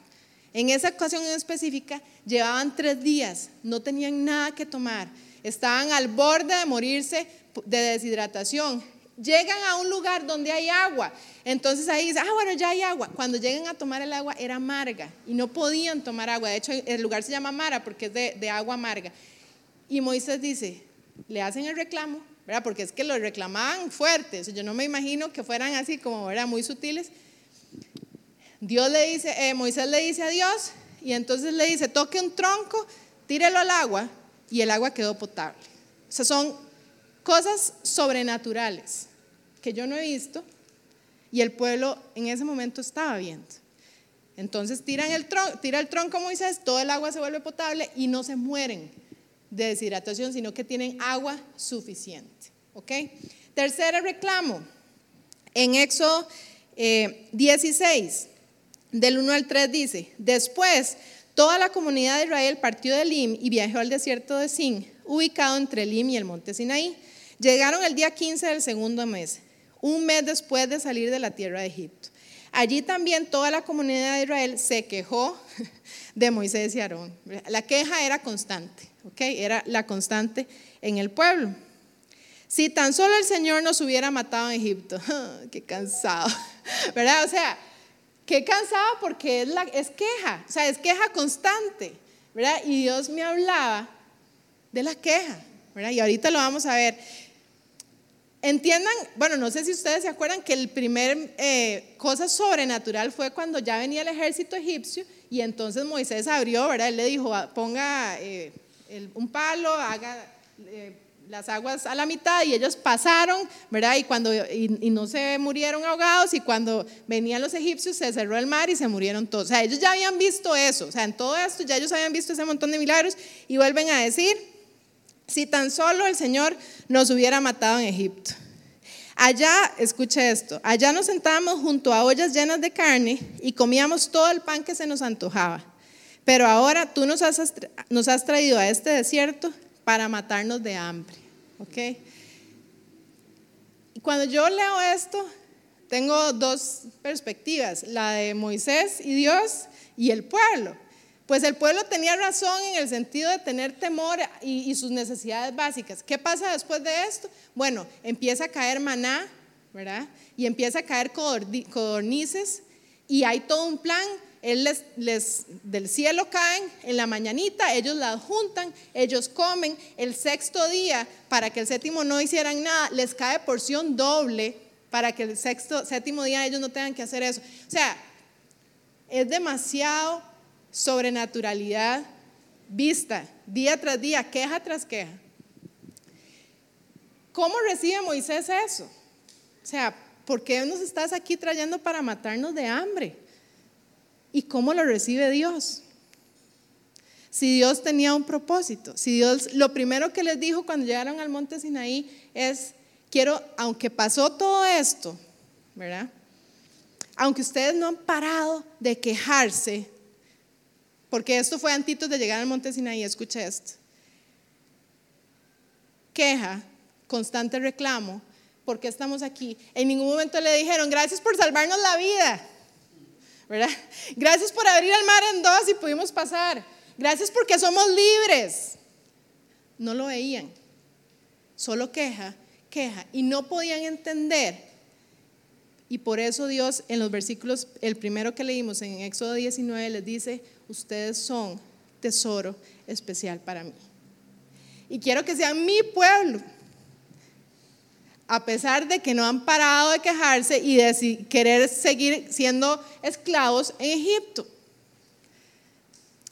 En esa ocasión en específica, llevaban tres días, no tenían nada que tomar, estaban al borde de morirse de deshidratación. Llegan a un lugar donde hay agua, entonces ahí dicen, ah, bueno, ya hay agua. Cuando llegan a tomar el agua era amarga y no podían tomar agua. De hecho, el lugar se llama Mara porque es de, de agua amarga. Y Moisés dice, le hacen el reclamo, ¿verdad? Porque es que lo reclamaban fuertes. Yo no me imagino que fueran así como, ¿verdad? Muy sutiles. Dios le dice, eh, Moisés le dice a Dios, y entonces le dice, toque un tronco, tírelo al agua, y el agua quedó potable. O sea, son cosas sobrenaturales que yo no he visto, y el pueblo en ese momento estaba viendo. Entonces tiran el tronco, tira el tronco Moisés, todo el agua se vuelve potable y no se mueren de deshidratación, sino que tienen agua suficiente. ¿Ok? Tercer reclamo, en Éxodo 16, eh, del 1 al 3 dice, después toda la comunidad de Israel partió de Lim y viajó al desierto de Sin, ubicado entre Lim y el monte Sinaí. Llegaron el día 15 del segundo mes, un mes después de salir de la tierra de Egipto. Allí también toda la comunidad de Israel se quejó de Moisés y Aarón. La queja era constante. Era la constante en el pueblo. Si tan solo el Señor nos hubiera matado en Egipto, qué cansado, ¿verdad? O sea, qué cansado porque es, la, es queja, o sea, es queja constante, ¿verdad? Y Dios me hablaba de la queja, ¿verdad? Y ahorita lo vamos a ver. Entiendan, bueno, no sé si ustedes se acuerdan que el primer eh, cosa sobrenatural fue cuando ya venía el ejército egipcio y entonces Moisés abrió, ¿verdad? Él le dijo, ponga eh, un palo, haga eh, las aguas a la mitad y ellos pasaron, ¿verdad? Y, cuando, y, no se murieron ahogados y cuando venían los egipcios se cerró el mar y se murieron todos. O sea, ellos ya habían visto eso, o sea, en todo esto ya ellos habían visto ese montón de milagros y vuelven a decir, si tan solo el Señor nos hubiera matado en Egipto. Allá, escuche esto, allá nos sentábamos junto a ollas llenas de carne y comíamos todo el pan que se nos antojaba. Pero ahora tú nos has, nos has traído a este desierto para matarnos de hambre. ¿Ok? Y cuando yo leo esto, tengo dos perspectivas, la de Moisés y Dios y el pueblo. Pues el pueblo tenía razón en el sentido de tener temor y, y, sus necesidades básicas. ¿Qué pasa después de esto? Bueno, empieza a caer maná, ¿verdad? Y empieza a caer codornices y hay todo un plan él les, del cielo caen en la mañanita, ellos las juntan, ellos comen. El sexto día, para que el séptimo no hicieran nada, les cae porción doble para que el sexto, séptimo día ellos no tengan que hacer eso. O sea, es demasiado sobrenaturalidad vista día tras día, queja tras queja. ¿Cómo recibe Moisés eso? O sea, ¿por qué nos estás aquí trayendo para matarnos de hambre? ¿Y cómo lo recibe Dios? Si Dios tenía un propósito, si Dios lo primero que les dijo cuando llegaron al monte Sinaí es, quiero, aunque pasó todo esto, ¿verdad? Aunque ustedes no han parado de quejarse, porque esto fue antes de llegar al monte Sinaí, escucha esto. Queja, constante reclamo, ¿por qué estamos aquí? En ningún momento le dijeron, gracias por salvarnos la vida. Gracias por abrir el mar en dos y pudimos pasar. Gracias porque somos libres. No lo veían. Solo queja, queja. Y no podían entender. Y por eso Dios en los versículos, el primero que leímos en Éxodo 19, les dice, ustedes son tesoro especial para mí. Y quiero que sean mi pueblo a pesar de que no han parado de quejarse y de querer seguir siendo esclavos en Egipto.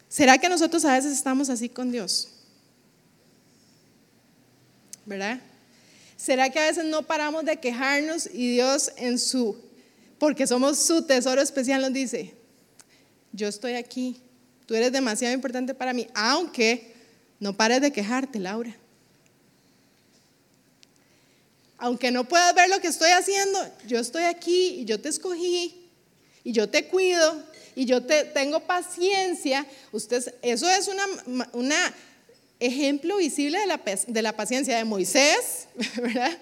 ¿Será que nosotros a veces estamos así con Dios? ¿Verdad? ¿Será que a veces no paramos de quejarnos y Dios en su, porque somos su tesoro especial, nos dice, yo estoy aquí, tú eres demasiado importante para mí, aunque no pares de quejarte, Laura? Aunque no puedas ver lo que estoy haciendo, yo estoy aquí y yo te escogí y yo te cuido y yo te tengo paciencia. Usted, eso es un ejemplo visible de la, de la paciencia de Moisés ¿verdad?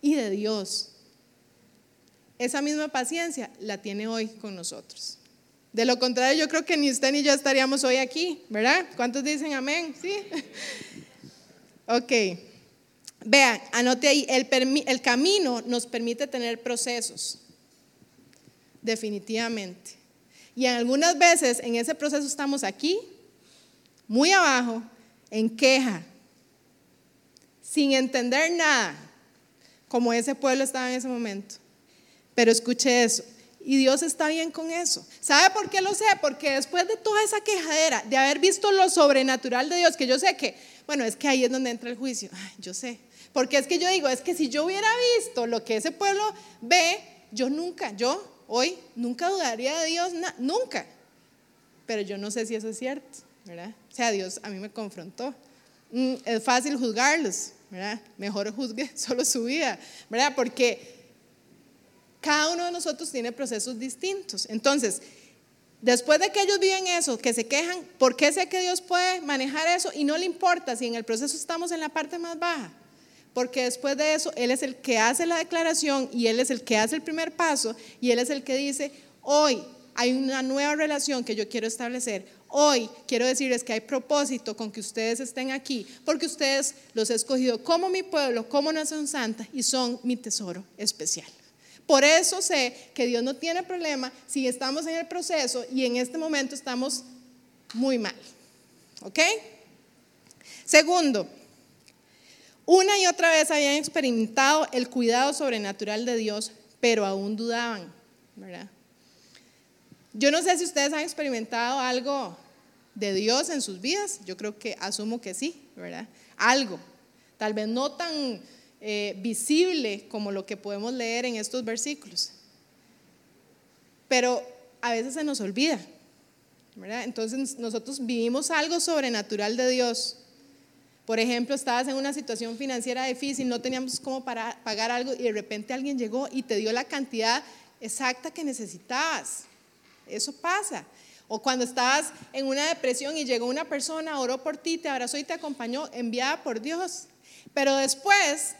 y de Dios. Esa misma paciencia la tiene hoy con nosotros. De lo contrario, yo creo que ni usted ni yo estaríamos hoy aquí, ¿verdad? ¿Cuántos dicen amén? Sí. ok. Vean, anote ahí, el, el camino nos permite tener procesos, definitivamente. Y algunas veces en ese proceso estamos aquí, muy abajo, en queja, sin entender nada, como ese pueblo estaba en ese momento. Pero escuche eso, y Dios está bien con eso. ¿Sabe por qué lo sé? Porque después de toda esa quejadera, de haber visto lo sobrenatural de Dios, que yo sé que, bueno, es que ahí es donde entra el juicio, yo sé. Porque es que yo digo, es que si yo hubiera visto lo que ese pueblo ve, yo nunca, yo hoy nunca dudaría de Dios, nunca. Pero yo no sé si eso es cierto, ¿verdad? O sea, Dios a mí me confrontó. Mm, es fácil juzgarlos, ¿verdad? Mejor juzgue solo su vida, ¿verdad? Porque cada uno de nosotros tiene procesos distintos. Entonces, después de que ellos viven eso, que se quejan, ¿por qué sé que Dios puede manejar eso y no le importa si en el proceso estamos en la parte más baja? Porque después de eso, Él es el que hace la declaración y Él es el que hace el primer paso y Él es el que dice, hoy hay una nueva relación que yo quiero establecer. Hoy quiero decirles que hay propósito con que ustedes estén aquí, porque ustedes los he escogido como mi pueblo, como nación santa y son mi tesoro especial. Por eso sé que Dios no tiene problema si estamos en el proceso y en este momento estamos muy mal. ¿Ok? Segundo, una y otra vez habían experimentado el cuidado sobrenatural de Dios, pero aún dudaban, ¿verdad? Yo no sé si ustedes han experimentado algo de Dios en sus vidas, yo creo que asumo que sí, ¿verdad? Algo, tal vez no tan eh, visible como lo que podemos leer en estos versículos. Pero a veces se nos olvida, ¿verdad? Entonces nosotros vivimos algo sobrenatural de Dios. Por ejemplo, estabas en una situación financiera difícil, no teníamos cómo para, pagar algo y de repente alguien llegó y te dio la cantidad exacta que necesitabas. Eso pasa. O cuando estabas en una depresión y llegó una persona, oró por ti, te abrazó y te acompañó, enviada por Dios. Pero después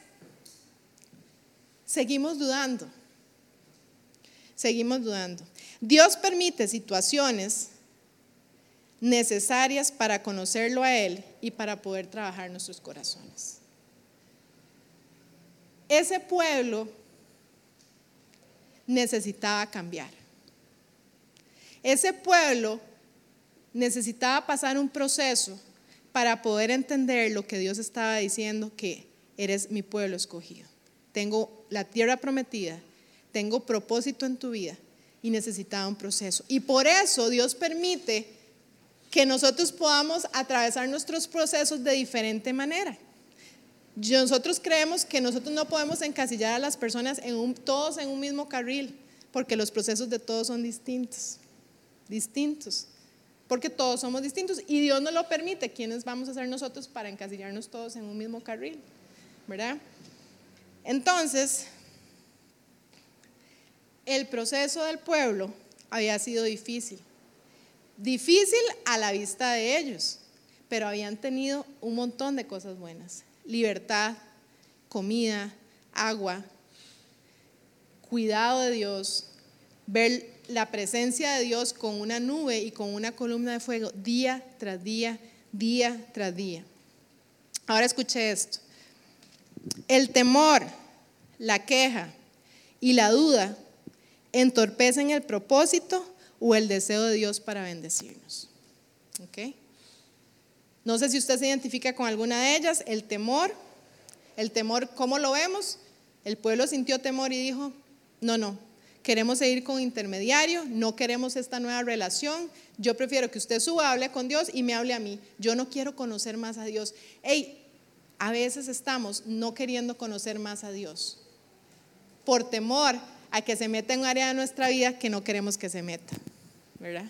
seguimos dudando. Seguimos dudando. Dios permite situaciones necesarias para conocerlo a Él y para poder trabajar nuestros corazones. Ese pueblo necesitaba cambiar. Ese pueblo necesitaba pasar un proceso para poder entender lo que Dios estaba diciendo, que eres mi pueblo escogido tengo la tierra prometida, tengo propósito en tu vida y necesitaba un proceso. Y por eso Dios permite que nosotros podamos atravesar nuestros procesos de diferente manera. Nosotros creemos que nosotros no podemos encasillar a las personas todos en un mismo carril, porque los procesos de todos son distintos, distintos, porque todos somos distintos y Dios no lo permite. ¿Quiénes vamos a ser nosotros para encasillarnos todos en un mismo carril? ¿Verdad? Entonces, el proceso del pueblo había sido difícil. Difícil a la vista de ellos, pero habían tenido un montón de cosas buenas. Libertad, comida, agua, cuidado de Dios, ver la presencia de Dios con una nube y con una columna de fuego día tras día, día tras día. Ahora escuche esto. El temor, la queja y la duda entorpecen el propósito o el deseo de Dios para bendecirnos. No sé si usted se identifica con alguna de ellas. El temor, el temor, ¿cómo lo vemos? El pueblo sintió temor y dijo, no, no, queremos seguir con intermediario, no queremos esta nueva relación, yo prefiero que usted suba, hable con Dios y me hable a mí. Yo no quiero conocer más a Dios. Hey, a veces estamos no queriendo conocer más a Dios por temor a que se meta en un área de nuestra vida que no queremos que se meta, ¿verdad?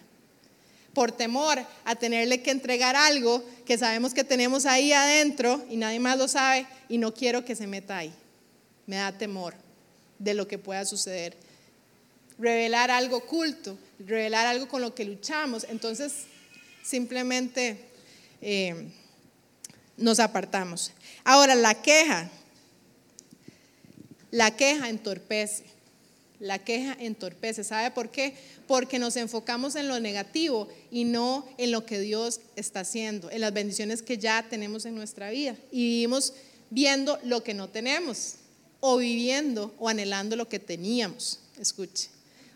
Por temor a tenerle que entregar algo que sabemos que tenemos ahí adentro y nadie más lo sabe y no quiero que se meta ahí. Me da temor de lo que pueda suceder. Revelar algo oculto, revelar algo con lo que luchamos. Entonces, simplemente eh, nos apartamos. Ahora, la queja. La queja entorpece. La queja entorpece. ¿Sabe por qué? Porque nos enfocamos en lo negativo y no en lo que Dios está haciendo, en las bendiciones que ya tenemos en nuestra vida. Y vivimos viendo lo que no tenemos o viviendo o anhelando lo que teníamos. Escuche.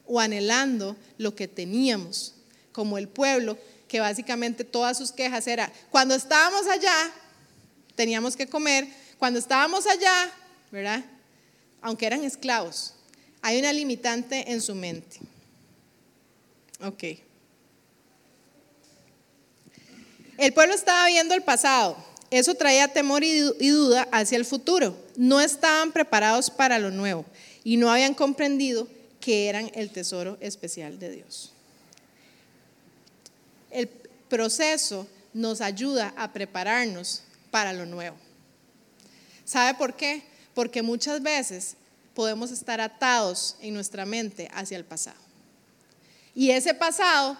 O anhelando lo que teníamos, como el pueblo que básicamente todas sus quejas era, cuando estábamos allá, teníamos que comer, cuando estábamos allá, ¿verdad? Aunque eran esclavos, hay una limitante en su mente. Ok. El pueblo estaba viendo el pasado. Eso traía temor y duda hacia el futuro. No estaban preparados para lo nuevo y no habían comprendido que eran el tesoro especial de Dios. El proceso nos ayuda a prepararnos para lo nuevo. ¿Sabe por qué? Porque muchas veces podemos estar atados en nuestra mente hacia el pasado. Y ese pasado,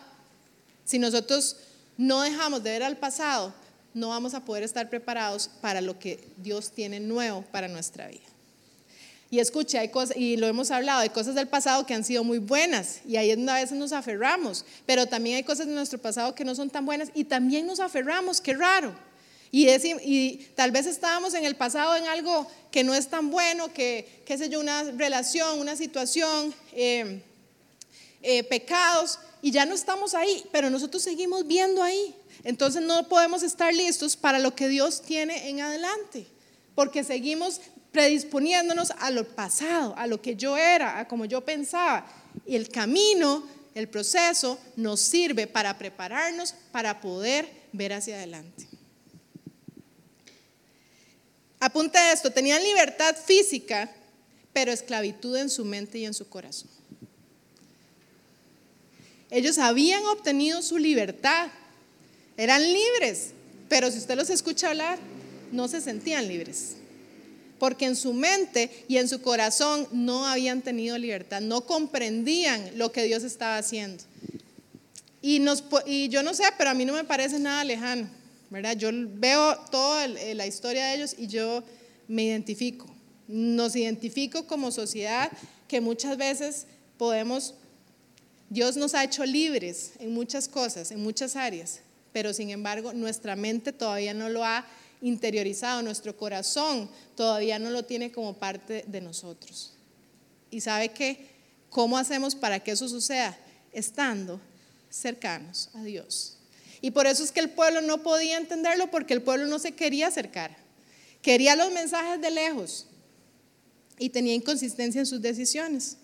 si nosotros no dejamos de ver al pasado, no vamos a poder estar preparados para lo que Dios tiene nuevo para nuestra vida. Y escuche, y lo hemos hablado, hay cosas del pasado que han sido muy buenas y ahí a veces nos aferramos, pero también hay cosas de nuestro pasado que no son tan buenas y también nos aferramos, qué raro. Y, tal vez estábamos en el pasado en algo que no es tan bueno, que, qué sé yo, una relación, una situación, eh, eh, pecados, y ya no estamos ahí, pero nosotros seguimos viendo ahí. Entonces no podemos estar listos para lo que Dios tiene en adelante, porque seguimos predisponiéndonos a lo pasado, a lo que yo era, a como yo pensaba. Y el camino, el proceso nos sirve para prepararnos para poder ver hacia adelante. Apunte esto, tenían libertad física, pero esclavitud en su mente y en su corazón. Ellos habían obtenido su libertad, eran libres, pero si usted los escucha hablar, no se sentían libres, porque en su mente y en su corazón no habían tenido libertad, no comprendían lo que Dios estaba haciendo. Y, nos, y yo no sé, pero a mí no me parece nada lejano. Yo veo toda la historia de ellos y yo me identifico. Nos identifico como sociedad que muchas veces podemos, Dios nos ha hecho libres en muchas cosas, en muchas áreas, pero sin embargo nuestra mente todavía no lo ha interiorizado, nuestro corazón todavía no lo tiene como parte de nosotros. ¿Y sabe qué? ¿Cómo hacemos para que eso suceda? Estando cercanos a Dios. Y por eso es que el pueblo no podía entenderlo porque el pueblo no se quería acercar. Quería los mensajes de lejos y tenía inconsistencia en sus decisiones.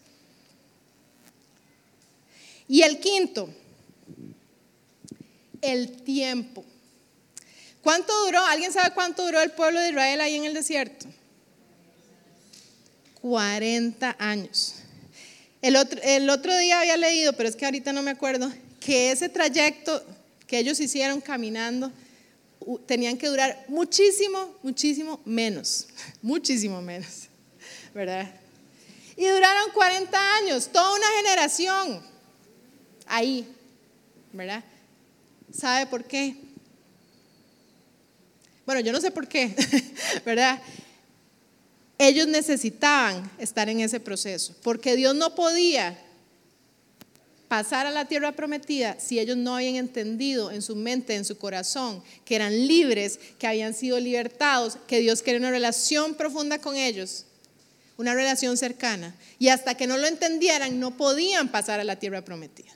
Y el quinto, el tiempo. ¿Cuánto duró? ¿Alguien sabe cuánto duró el pueblo de Israel ahí en el desierto? 40 años. El otro, el otro día había leído, pero es que ahorita no me acuerdo, que ese trayecto que ellos hicieron caminando tenían que durar muchísimo, muchísimo menos, muchísimo menos, ¿verdad? Y duraron 40 años, toda una generación ahí, ¿verdad? ¿Sabe por qué? Bueno, yo no sé por qué, ¿verdad? Ellos necesitaban estar en ese proceso, porque Dios no podía pasar a la tierra prometida si ellos no habían entendido en su mente, en su corazón, que eran libres, que habían sido libertados, que Dios quería una relación profunda con ellos, una relación cercana. Y hasta que no lo entendieran, no podían pasar a la tierra prometida.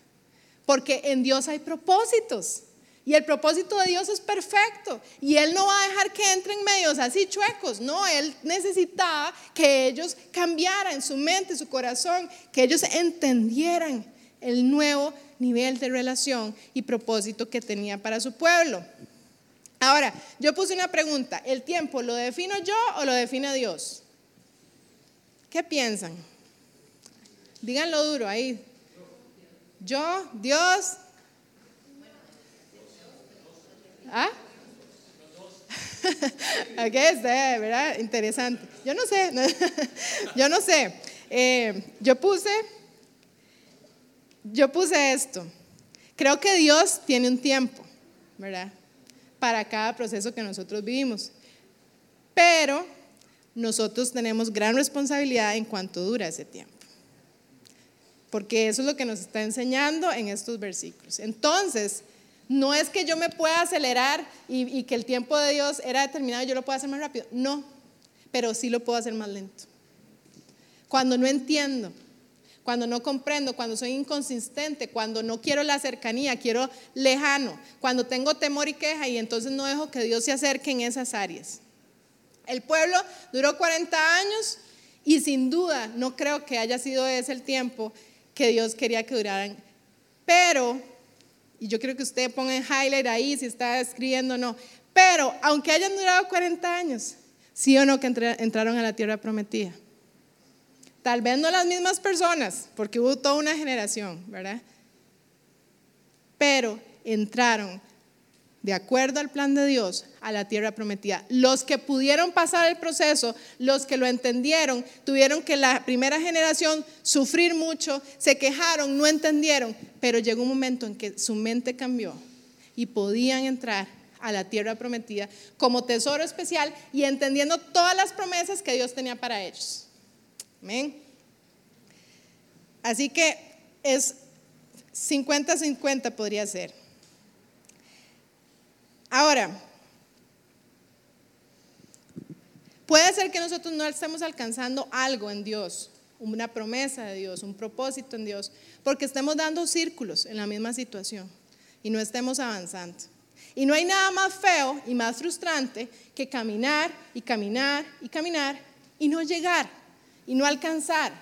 Porque en Dios hay propósitos. Y el propósito de Dios es perfecto. Y Él no va a dejar que entren medios así chuecos. No, Él necesitaba que ellos cambiaran su mente, su corazón, que ellos entendieran el nuevo nivel de relación y propósito que tenía para su pueblo. Ahora, yo puse una pregunta, ¿el tiempo lo defino yo o lo define Dios? ¿Qué piensan? Díganlo duro ahí. Yo, Dios. ¿Ah? ok, está, ¿verdad? Interesante. Yo no sé, yo no sé. Eh, yo puse yo puse esto. Creo que Dios tiene un tiempo, ¿verdad? Para cada proceso que nosotros vivimos. Pero nosotros tenemos gran responsabilidad en cuanto dura ese tiempo. porque eso es lo que nos está enseñando en estos versículos. Entonces, no es que yo me pueda acelerar y, que el tiempo de Dios era determinado y yo lo pueda hacer más rápido, no, pero sí lo puedo hacer más lento. Cuando no entiendo, cuando no comprendo, cuando soy inconsistente, cuando no quiero la cercanía, quiero lejano, cuando tengo temor y queja y entonces no dejo que Dios se acerque en esas áreas. El pueblo duró 40 años y sin duda no creo que haya sido ese el tiempo que Dios quería que duraran. Pero, y yo quiero que usted ponga en highlight ahí si está escribiendo o no, pero aunque hayan durado 40 años, sí o no que entraron a la tierra prometida. Tal vez no las mismas personas, porque hubo toda una generación, ¿verdad? Pero entraron de acuerdo al plan de Dios a la tierra prometida. Los que pudieron pasar el proceso, los que lo entendieron, tuvieron que la primera generación sufrir mucho, se quejaron, no entendieron, pero llegó un momento en que su mente cambió y podían entrar a la tierra prometida como tesoro especial y entendiendo todas las promesas que Dios tenía para ellos. Amén. Así que es 50-50 podría ser. Ahora, puede ser que nosotros no estemos alcanzando algo en Dios, una promesa de Dios, un propósito en Dios, porque estemos dando círculos en la misma situación y no estemos avanzando. Y no hay nada más feo y más frustrante que caminar y caminar y caminar y no llegar y no alcanzar.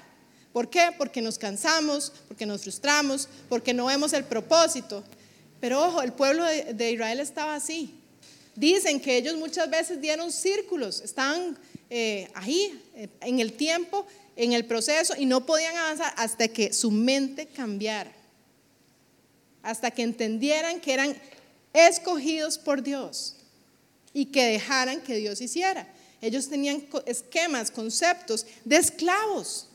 ¿Por qué? Porque nos cansamos, porque nos frustramos, porque no vemos el propósito. Pero ojo, el pueblo de, Israel estaba así. Dicen que ellos muchas veces dieron círculos, estaban eh, ahí eh, en el tiempo, en el proceso y no podían avanzar hasta que su mente cambiara, hasta que entendieran que eran escogidos por Dios y que dejaran que Dios hiciera. Ellos tenían esquemas, conceptos de esclavos.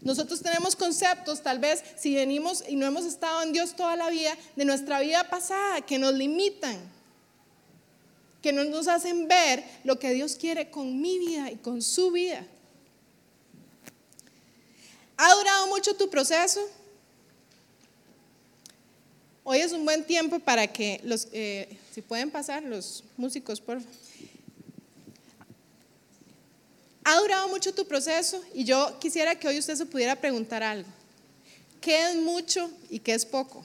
Nosotros tenemos conceptos, tal vez si venimos y no hemos estado en Dios toda la vida, de nuestra vida pasada, que nos limitan, que no nos hacen ver lo que Dios quiere con mi vida y con su vida. ¿Ha durado mucho tu proceso? Hoy es un buen tiempo para que los, eh, si pueden pasar los músicos, por favor. Ha durado mucho tu proceso y yo quisiera que hoy usted se pudiera preguntar algo. ¿Qué es mucho y qué es poco?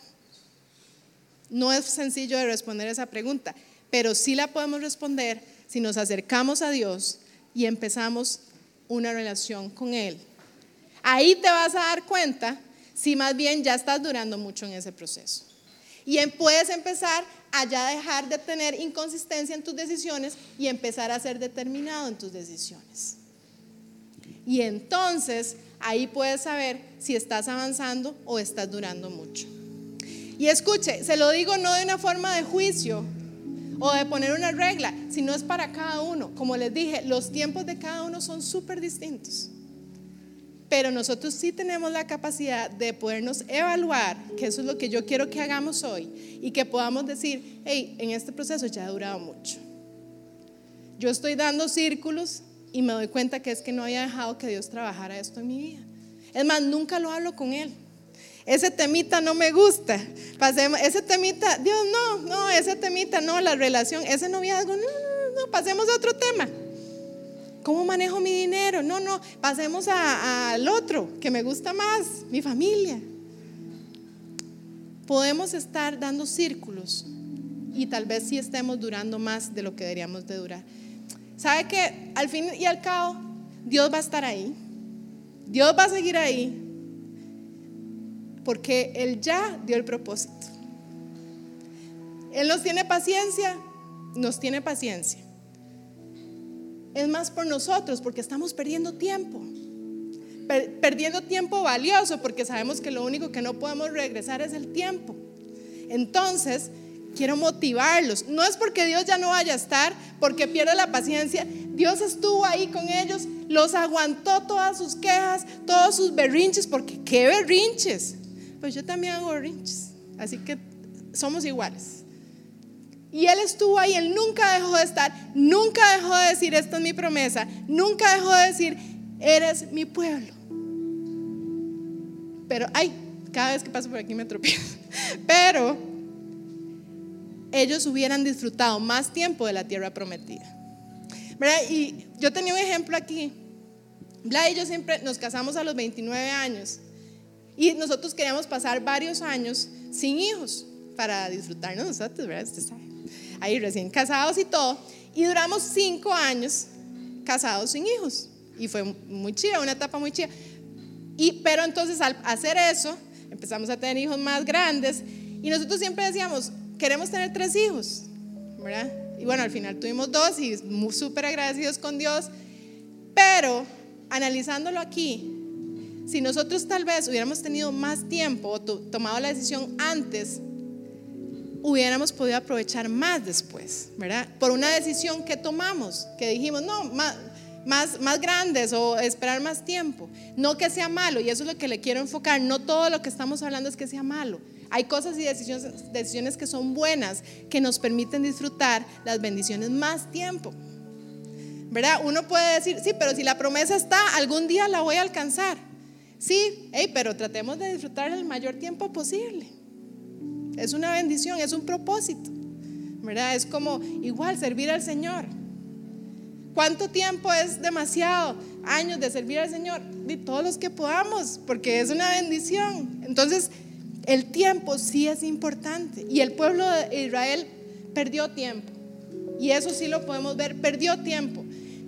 No es sencillo de responder esa pregunta, pero sí la podemos responder si nos acercamos a Dios y empezamos una relación con Él. Ahí te vas a dar cuenta si más bien ya estás durando mucho en ese proceso. Y puedes empezar a ya dejar de tener inconsistencia en tus decisiones y empezar a ser determinado en tus decisiones. Y entonces ahí puedes saber si estás avanzando o estás durando mucho. Y escuche, se lo digo no de una forma de juicio o de poner una regla, sino es para cada uno. Como les dije, los tiempos de cada uno son súper distintos. Pero nosotros sí tenemos la capacidad de podernos evaluar, que eso es lo que yo quiero que hagamos hoy, y que podamos decir, hey, en este proceso ya ha durado mucho. Yo estoy dando círculos y me doy cuenta que es que no había dejado que Dios trabajara esto en mi vida. Es más, nunca lo hablo con Él. Ese temita no me gusta. Pasemos, ese temita, Dios no, no, ese temita no, la relación, ese noviazgo, no, no, no, pasemos a otro tema. ¿Cómo manejo mi dinero? No, no, pasemos al otro que me gusta más, mi familia. Podemos estar dando círculos y tal vez sí estemos durando más de lo que deberíamos de durar. ¿Sabe que al fin y al cabo Dios va a estar ahí? Dios va a seguir ahí porque Él ya dio el propósito. Él nos tiene paciencia, nos tiene paciencia. Es más por nosotros porque estamos perdiendo tiempo. perdiendo tiempo valioso porque sabemos que lo único que no podemos regresar es el tiempo. Entonces, quiero motivarlos. No es porque Dios ya no vaya a estar, porque pierde la paciencia. Dios estuvo ahí con ellos, los aguantó todas sus quejas, todos sus berrinches, porque qué berrinches. Pues yo también hago berrinches, así que somos iguales. Y Él estuvo ahí, Él nunca dejó de estar, nunca dejó de decir, esta es mi promesa, nunca dejó de decir, eres mi pueblo. Pero, ay, cada vez que paso por aquí me tropiezo. Pero ellos hubieran disfrutado más tiempo de la tierra prometida. Y yo tenía un ejemplo aquí. Vlad y yo siempre nos casamos a los 29 años y nosotros queríamos pasar varios años sin hijos para disfrutarnos nosotros, ¿verdad? Ahí recién casados y todo. Y duramos cinco años casados sin hijos. Y fue muy chida, una etapa muy chida. Y, pero entonces al hacer eso, empezamos a tener hijos más grandes y nosotros siempre decíamos, queremos tener tres hijos, ¿verdad? Y bueno, al final tuvimos dos y súper agradecidos con Dios. Pero analizándolo aquí, si nosotros tal vez hubiéramos tenido más tiempo o tomado la decisión antes, hubiéramos podido aprovechar más después, ¿verdad? Por una decisión que tomamos, que dijimos, no, más, más, más grandes o esperar más tiempo. No que sea malo, y eso es lo que le quiero enfocar. No todo lo que estamos hablando es que sea malo. Hay cosas y decisiones, decisiones que son buenas, que nos permiten disfrutar las bendiciones más tiempo. ¿Verdad? Uno puede decir, sí, pero si la promesa está, algún día la voy a alcanzar. Sí, pero tratemos de disfrutar el mayor tiempo posible. Es una bendición, es un propósito. ¿Verdad? Es como igual servir al Señor. ¿Cuánto tiempo es demasiado? Años de servir al Señor. De todos los que podamos, porque es una bendición. Entonces, el tiempo sí es importante. Y el pueblo de Israel perdió tiempo. Y eso sí lo podemos ver, perdió tiempo.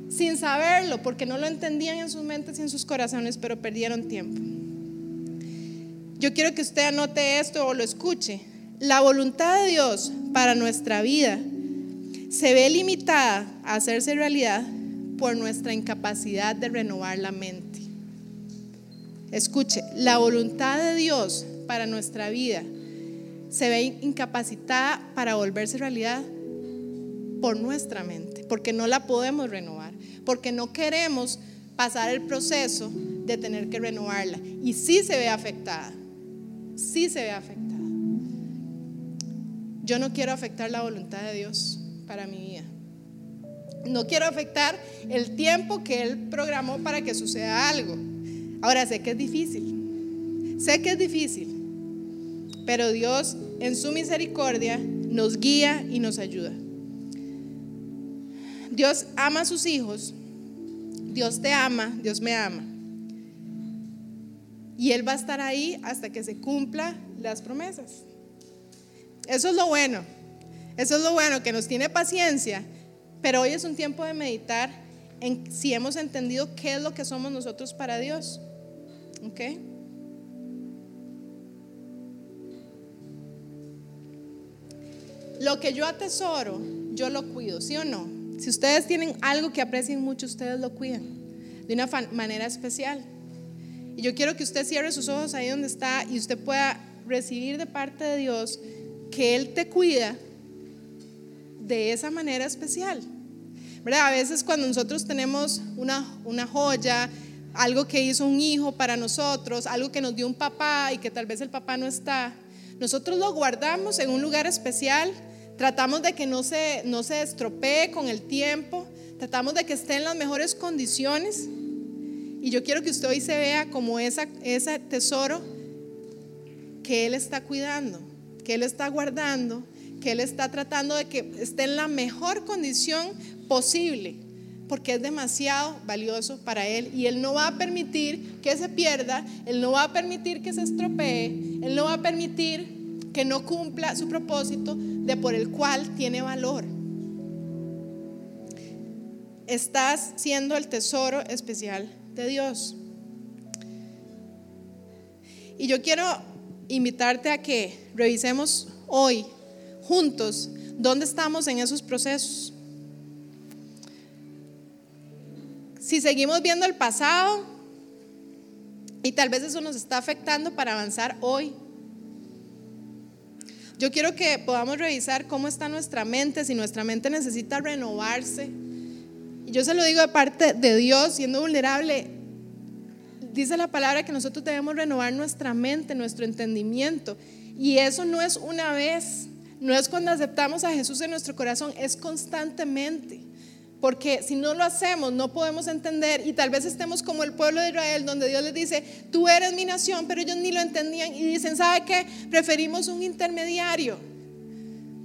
Sin saberlo, porque no lo entendían en sus mentes y en sus corazones, pero perdieron tiempo. Yo quiero que usted anote esto o lo escuche. La voluntad de Dios para nuestra vida se ve limitada a hacerse realidad por nuestra incapacidad de renovar la mente. Escuche, la voluntad de Dios para nuestra vida se ve incapacitada para volverse realidad por nuestra mente, porque no la podemos renovar, porque no queremos pasar el proceso de tener que renovarla. Y sí se ve afectada, sí se ve afectada. Yo no quiero afectar la voluntad de Dios para mi vida. No quiero afectar el tiempo que Él programó para que suceda algo. Ahora sé que es difícil, sé que es difícil, pero Dios en su misericordia nos guía y nos ayuda. Dios ama a sus hijos, Dios te ama, Dios me ama. Y Él va a estar ahí hasta que se cumpla las promesas. Eso es lo bueno. Eso es lo bueno, que nos tiene paciencia, pero hoy es un tiempo de meditar en si hemos entendido qué es lo que somos nosotros para Dios. ¿Ok? Lo que yo atesoro, yo lo cuido, ¿sí o no? Si ustedes tienen algo que aprecien mucho, ustedes lo cuidan de una manera especial. Y yo quiero que usted cierre sus ojos ahí donde está y usted pueda recibir de parte de Dios que Él te cuida de esa manera especial. ¿Verdad? A veces cuando nosotros tenemos una, una joya, algo que hizo un hijo para nosotros, algo que nos dio un papá y que tal vez el papá no está, nosotros lo guardamos en un lugar especial, tratamos de que no se, no se estropee con el tiempo, tratamos de que esté en las mejores condiciones. Y yo quiero que usted hoy se vea como esa, ese tesoro que Él está cuidando, que Él está guardando que Él está tratando de que esté en la mejor condición posible, porque es demasiado valioso para Él y Él no va a permitir que se pierda, Él no va a permitir que se estropee, Él no va a permitir que no cumpla su propósito de por el cual tiene valor. Estás siendo el tesoro especial de Dios. Y yo quiero invitarte a que revisemos hoy juntos dónde estamos en esos procesos. Si seguimos viendo el pasado y tal vez eso nos está afectando para avanzar hoy. Yo quiero que podamos revisar cómo está nuestra mente, si nuestra mente necesita renovarse. Yo se lo digo de parte de Dios, siendo vulnerable. Dice la palabra que nosotros debemos renovar nuestra mente, nuestro entendimiento. Y eso no es una vez, no es cuando aceptamos a Jesús en nuestro corazón, es constantemente. Porque si no lo hacemos, no podemos entender y tal vez estemos como el pueblo de Israel, donde Dios les dice, tú eres mi nación, pero ellos ni lo entendían y dicen, ¿sabe qué? Preferimos un intermediario.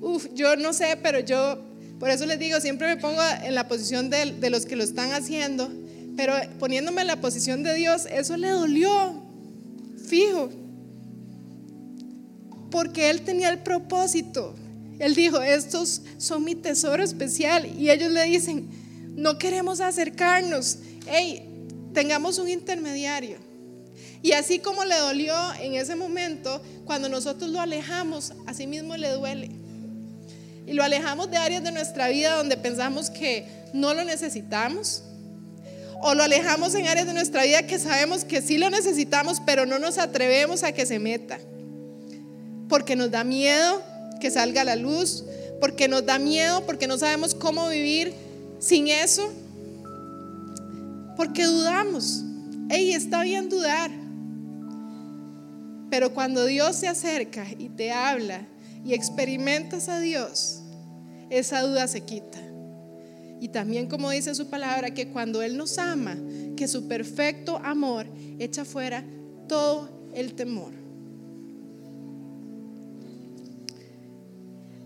Uf, yo no sé, pero yo, por eso les digo, siempre me pongo en la posición de, de los que lo están haciendo, pero poniéndome en la posición de Dios, eso le dolió, fijo, porque Él tenía el propósito él dijo, estos son mi tesoro especial. Y ellos le dicen, no queremos acercarnos. Hey, tengamos un intermediario. Y así como le dolió en ese momento, cuando nosotros lo alejamos, así mismo le duele. Y lo alejamos de áreas de nuestra vida donde pensamos que no lo necesitamos. O lo alejamos en áreas de nuestra vida que sabemos que sí lo necesitamos, pero no nos atrevemos a que se meta. Porque nos da miedo que salga la luz, porque nos da miedo, porque no sabemos cómo vivir sin eso, porque dudamos. Ey, está bien dudar. Pero cuando Dios se acerca y te habla y experimentas a Dios, esa duda se quita. Y también como dice su palabra, que cuando Él nos ama, que su perfecto amor echa fuera todo el temor.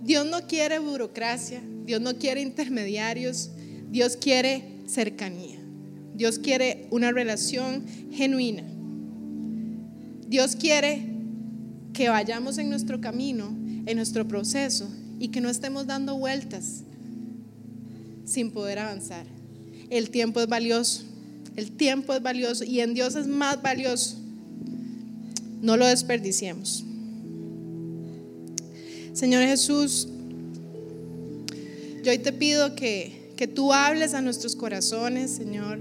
Dios no quiere burocracia, Dios no quiere intermediarios, Dios quiere cercanía. Dios quiere una relación genuina. Dios quiere que vayamos en nuestro camino, en nuestro proceso y que no estemos dando vueltas sin poder avanzar. El tiempo es valioso, el tiempo es valioso y en Dios es más valioso. No lo desperdiciemos. Señor Jesús, yo hoy te pido que, que tú hables a nuestros corazones, Señor.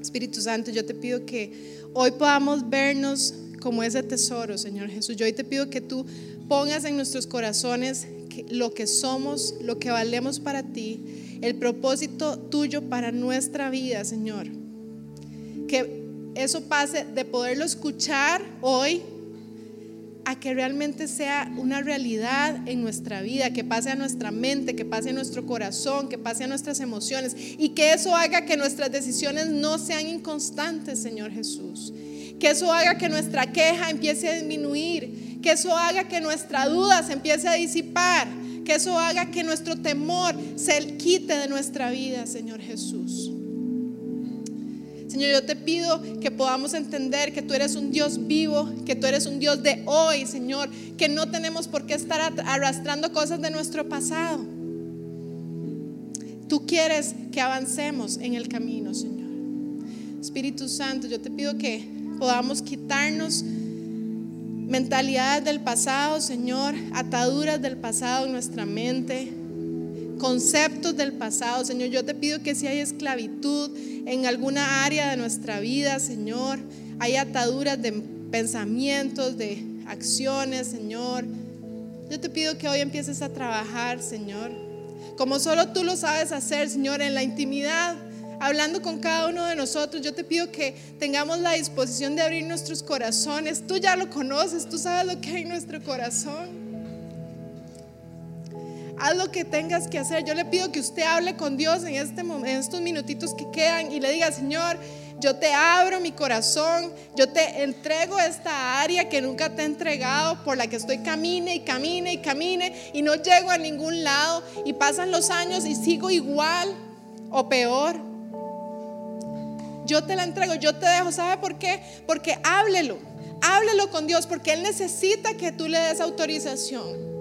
Espíritu Santo, yo te pido que hoy podamos vernos como ese tesoro, Señor Jesús. Yo hoy te pido que tú pongas en nuestros corazones lo que somos, lo que valemos para ti, el propósito tuyo para nuestra vida, Señor. Que eso pase de poderlo escuchar hoy a que realmente sea una realidad en nuestra vida, que pase a nuestra mente, que pase a nuestro corazón, que pase a nuestras emociones y que eso haga que nuestras decisiones no sean inconstantes, Señor Jesús. Que eso haga que nuestra queja empiece a disminuir, que eso haga que nuestra duda se empiece a disipar, que eso haga que nuestro temor se quite de nuestra vida, Señor Jesús. Señor, yo te pido que podamos entender que tú eres un Dios vivo, que tú eres un Dios de hoy, Señor, que no tenemos por qué estar arrastrando cosas de nuestro pasado. Tú quieres que avancemos en el camino, Señor. Espíritu Santo, yo te pido que podamos quitarnos mentalidades del pasado, Señor, ataduras del pasado en nuestra mente conceptos del pasado. Señor, yo te pido que si hay esclavitud en alguna área de nuestra vida, Señor, hay ataduras de pensamientos, de acciones, Señor. Yo te pido que hoy empieces a trabajar, Señor, como solo tú lo sabes hacer, Señor, en la intimidad hablando con cada uno de nosotros, yo te pido que tengamos la disposición de abrir nuestros corazones. Tú ya lo conoces, tú sabes lo que hay en nuestro corazón haz lo que tengas que hacer. Yo le pido que usted hable con Dios en, este, en estos minutitos que quedan y le diga, Señor, yo te abro mi corazón, yo te entrego esta área que nunca te he entregado, por la que estoy camine y camine y camine y no llego a ningún lado y pasan los años y sigo igual o peor. Yo te la entrego, yo te dejo, ¿sabe por qué? Porque háblelo, háblelo con Dios, porque Él necesita que tú le des autorización.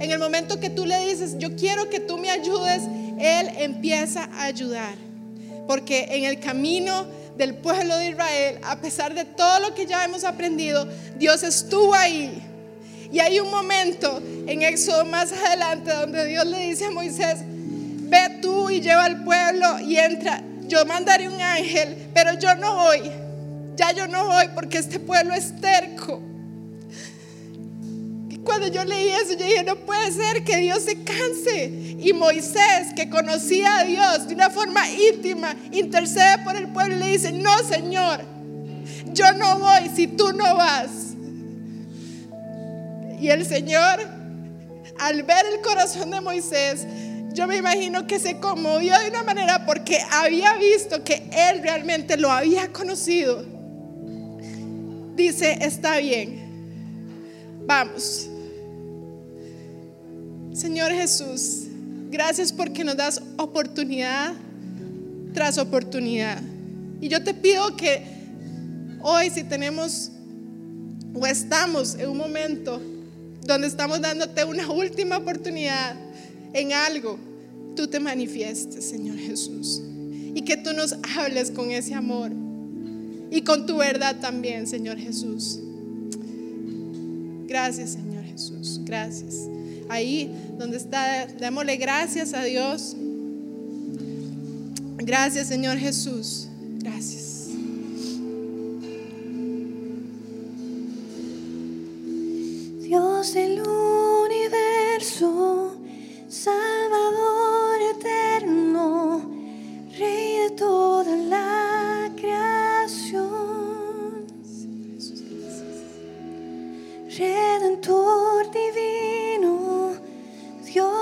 En el momento que tú le dices, yo quiero que tú me ayudes, Él empieza a ayudar. Porque en el camino del pueblo de Israel, a pesar de todo lo que ya hemos aprendido, Dios estuvo ahí. Y hay un momento en Éxodo más adelante donde Dios le dice a Moisés, ve tú y lleva al pueblo y entra. Yo mandaré un ángel, pero yo no voy. Ya yo no voy porque este pueblo es terco. Cuando yo leí eso, yo dije, no puede ser que Dios se canse. Y Moisés, que conocía a Dios de una forma íntima, intercede por el pueblo y le dice, no, Señor, yo no voy si tú no vas. Y el Señor, al ver el corazón de Moisés, yo me imagino que se conmovió de una manera porque había visto que él realmente lo había conocido. Dice, está bien, vamos. Señor Jesús, gracias porque nos das oportunidad tras oportunidad. Y yo te pido que hoy si tenemos o estamos en un momento donde estamos dándote una última oportunidad en algo, tú te manifiestes, Señor Jesús. Y que tú nos hables con ese amor y con tu verdad también, Señor Jesús. Gracias, Señor Jesús. Gracias. Ahí donde está, démosle gracias a Dios. Gracias, Señor Jesús. Gracias. Dios del universo, Salvador eterno, Rey de toda la creación, Redentor divino,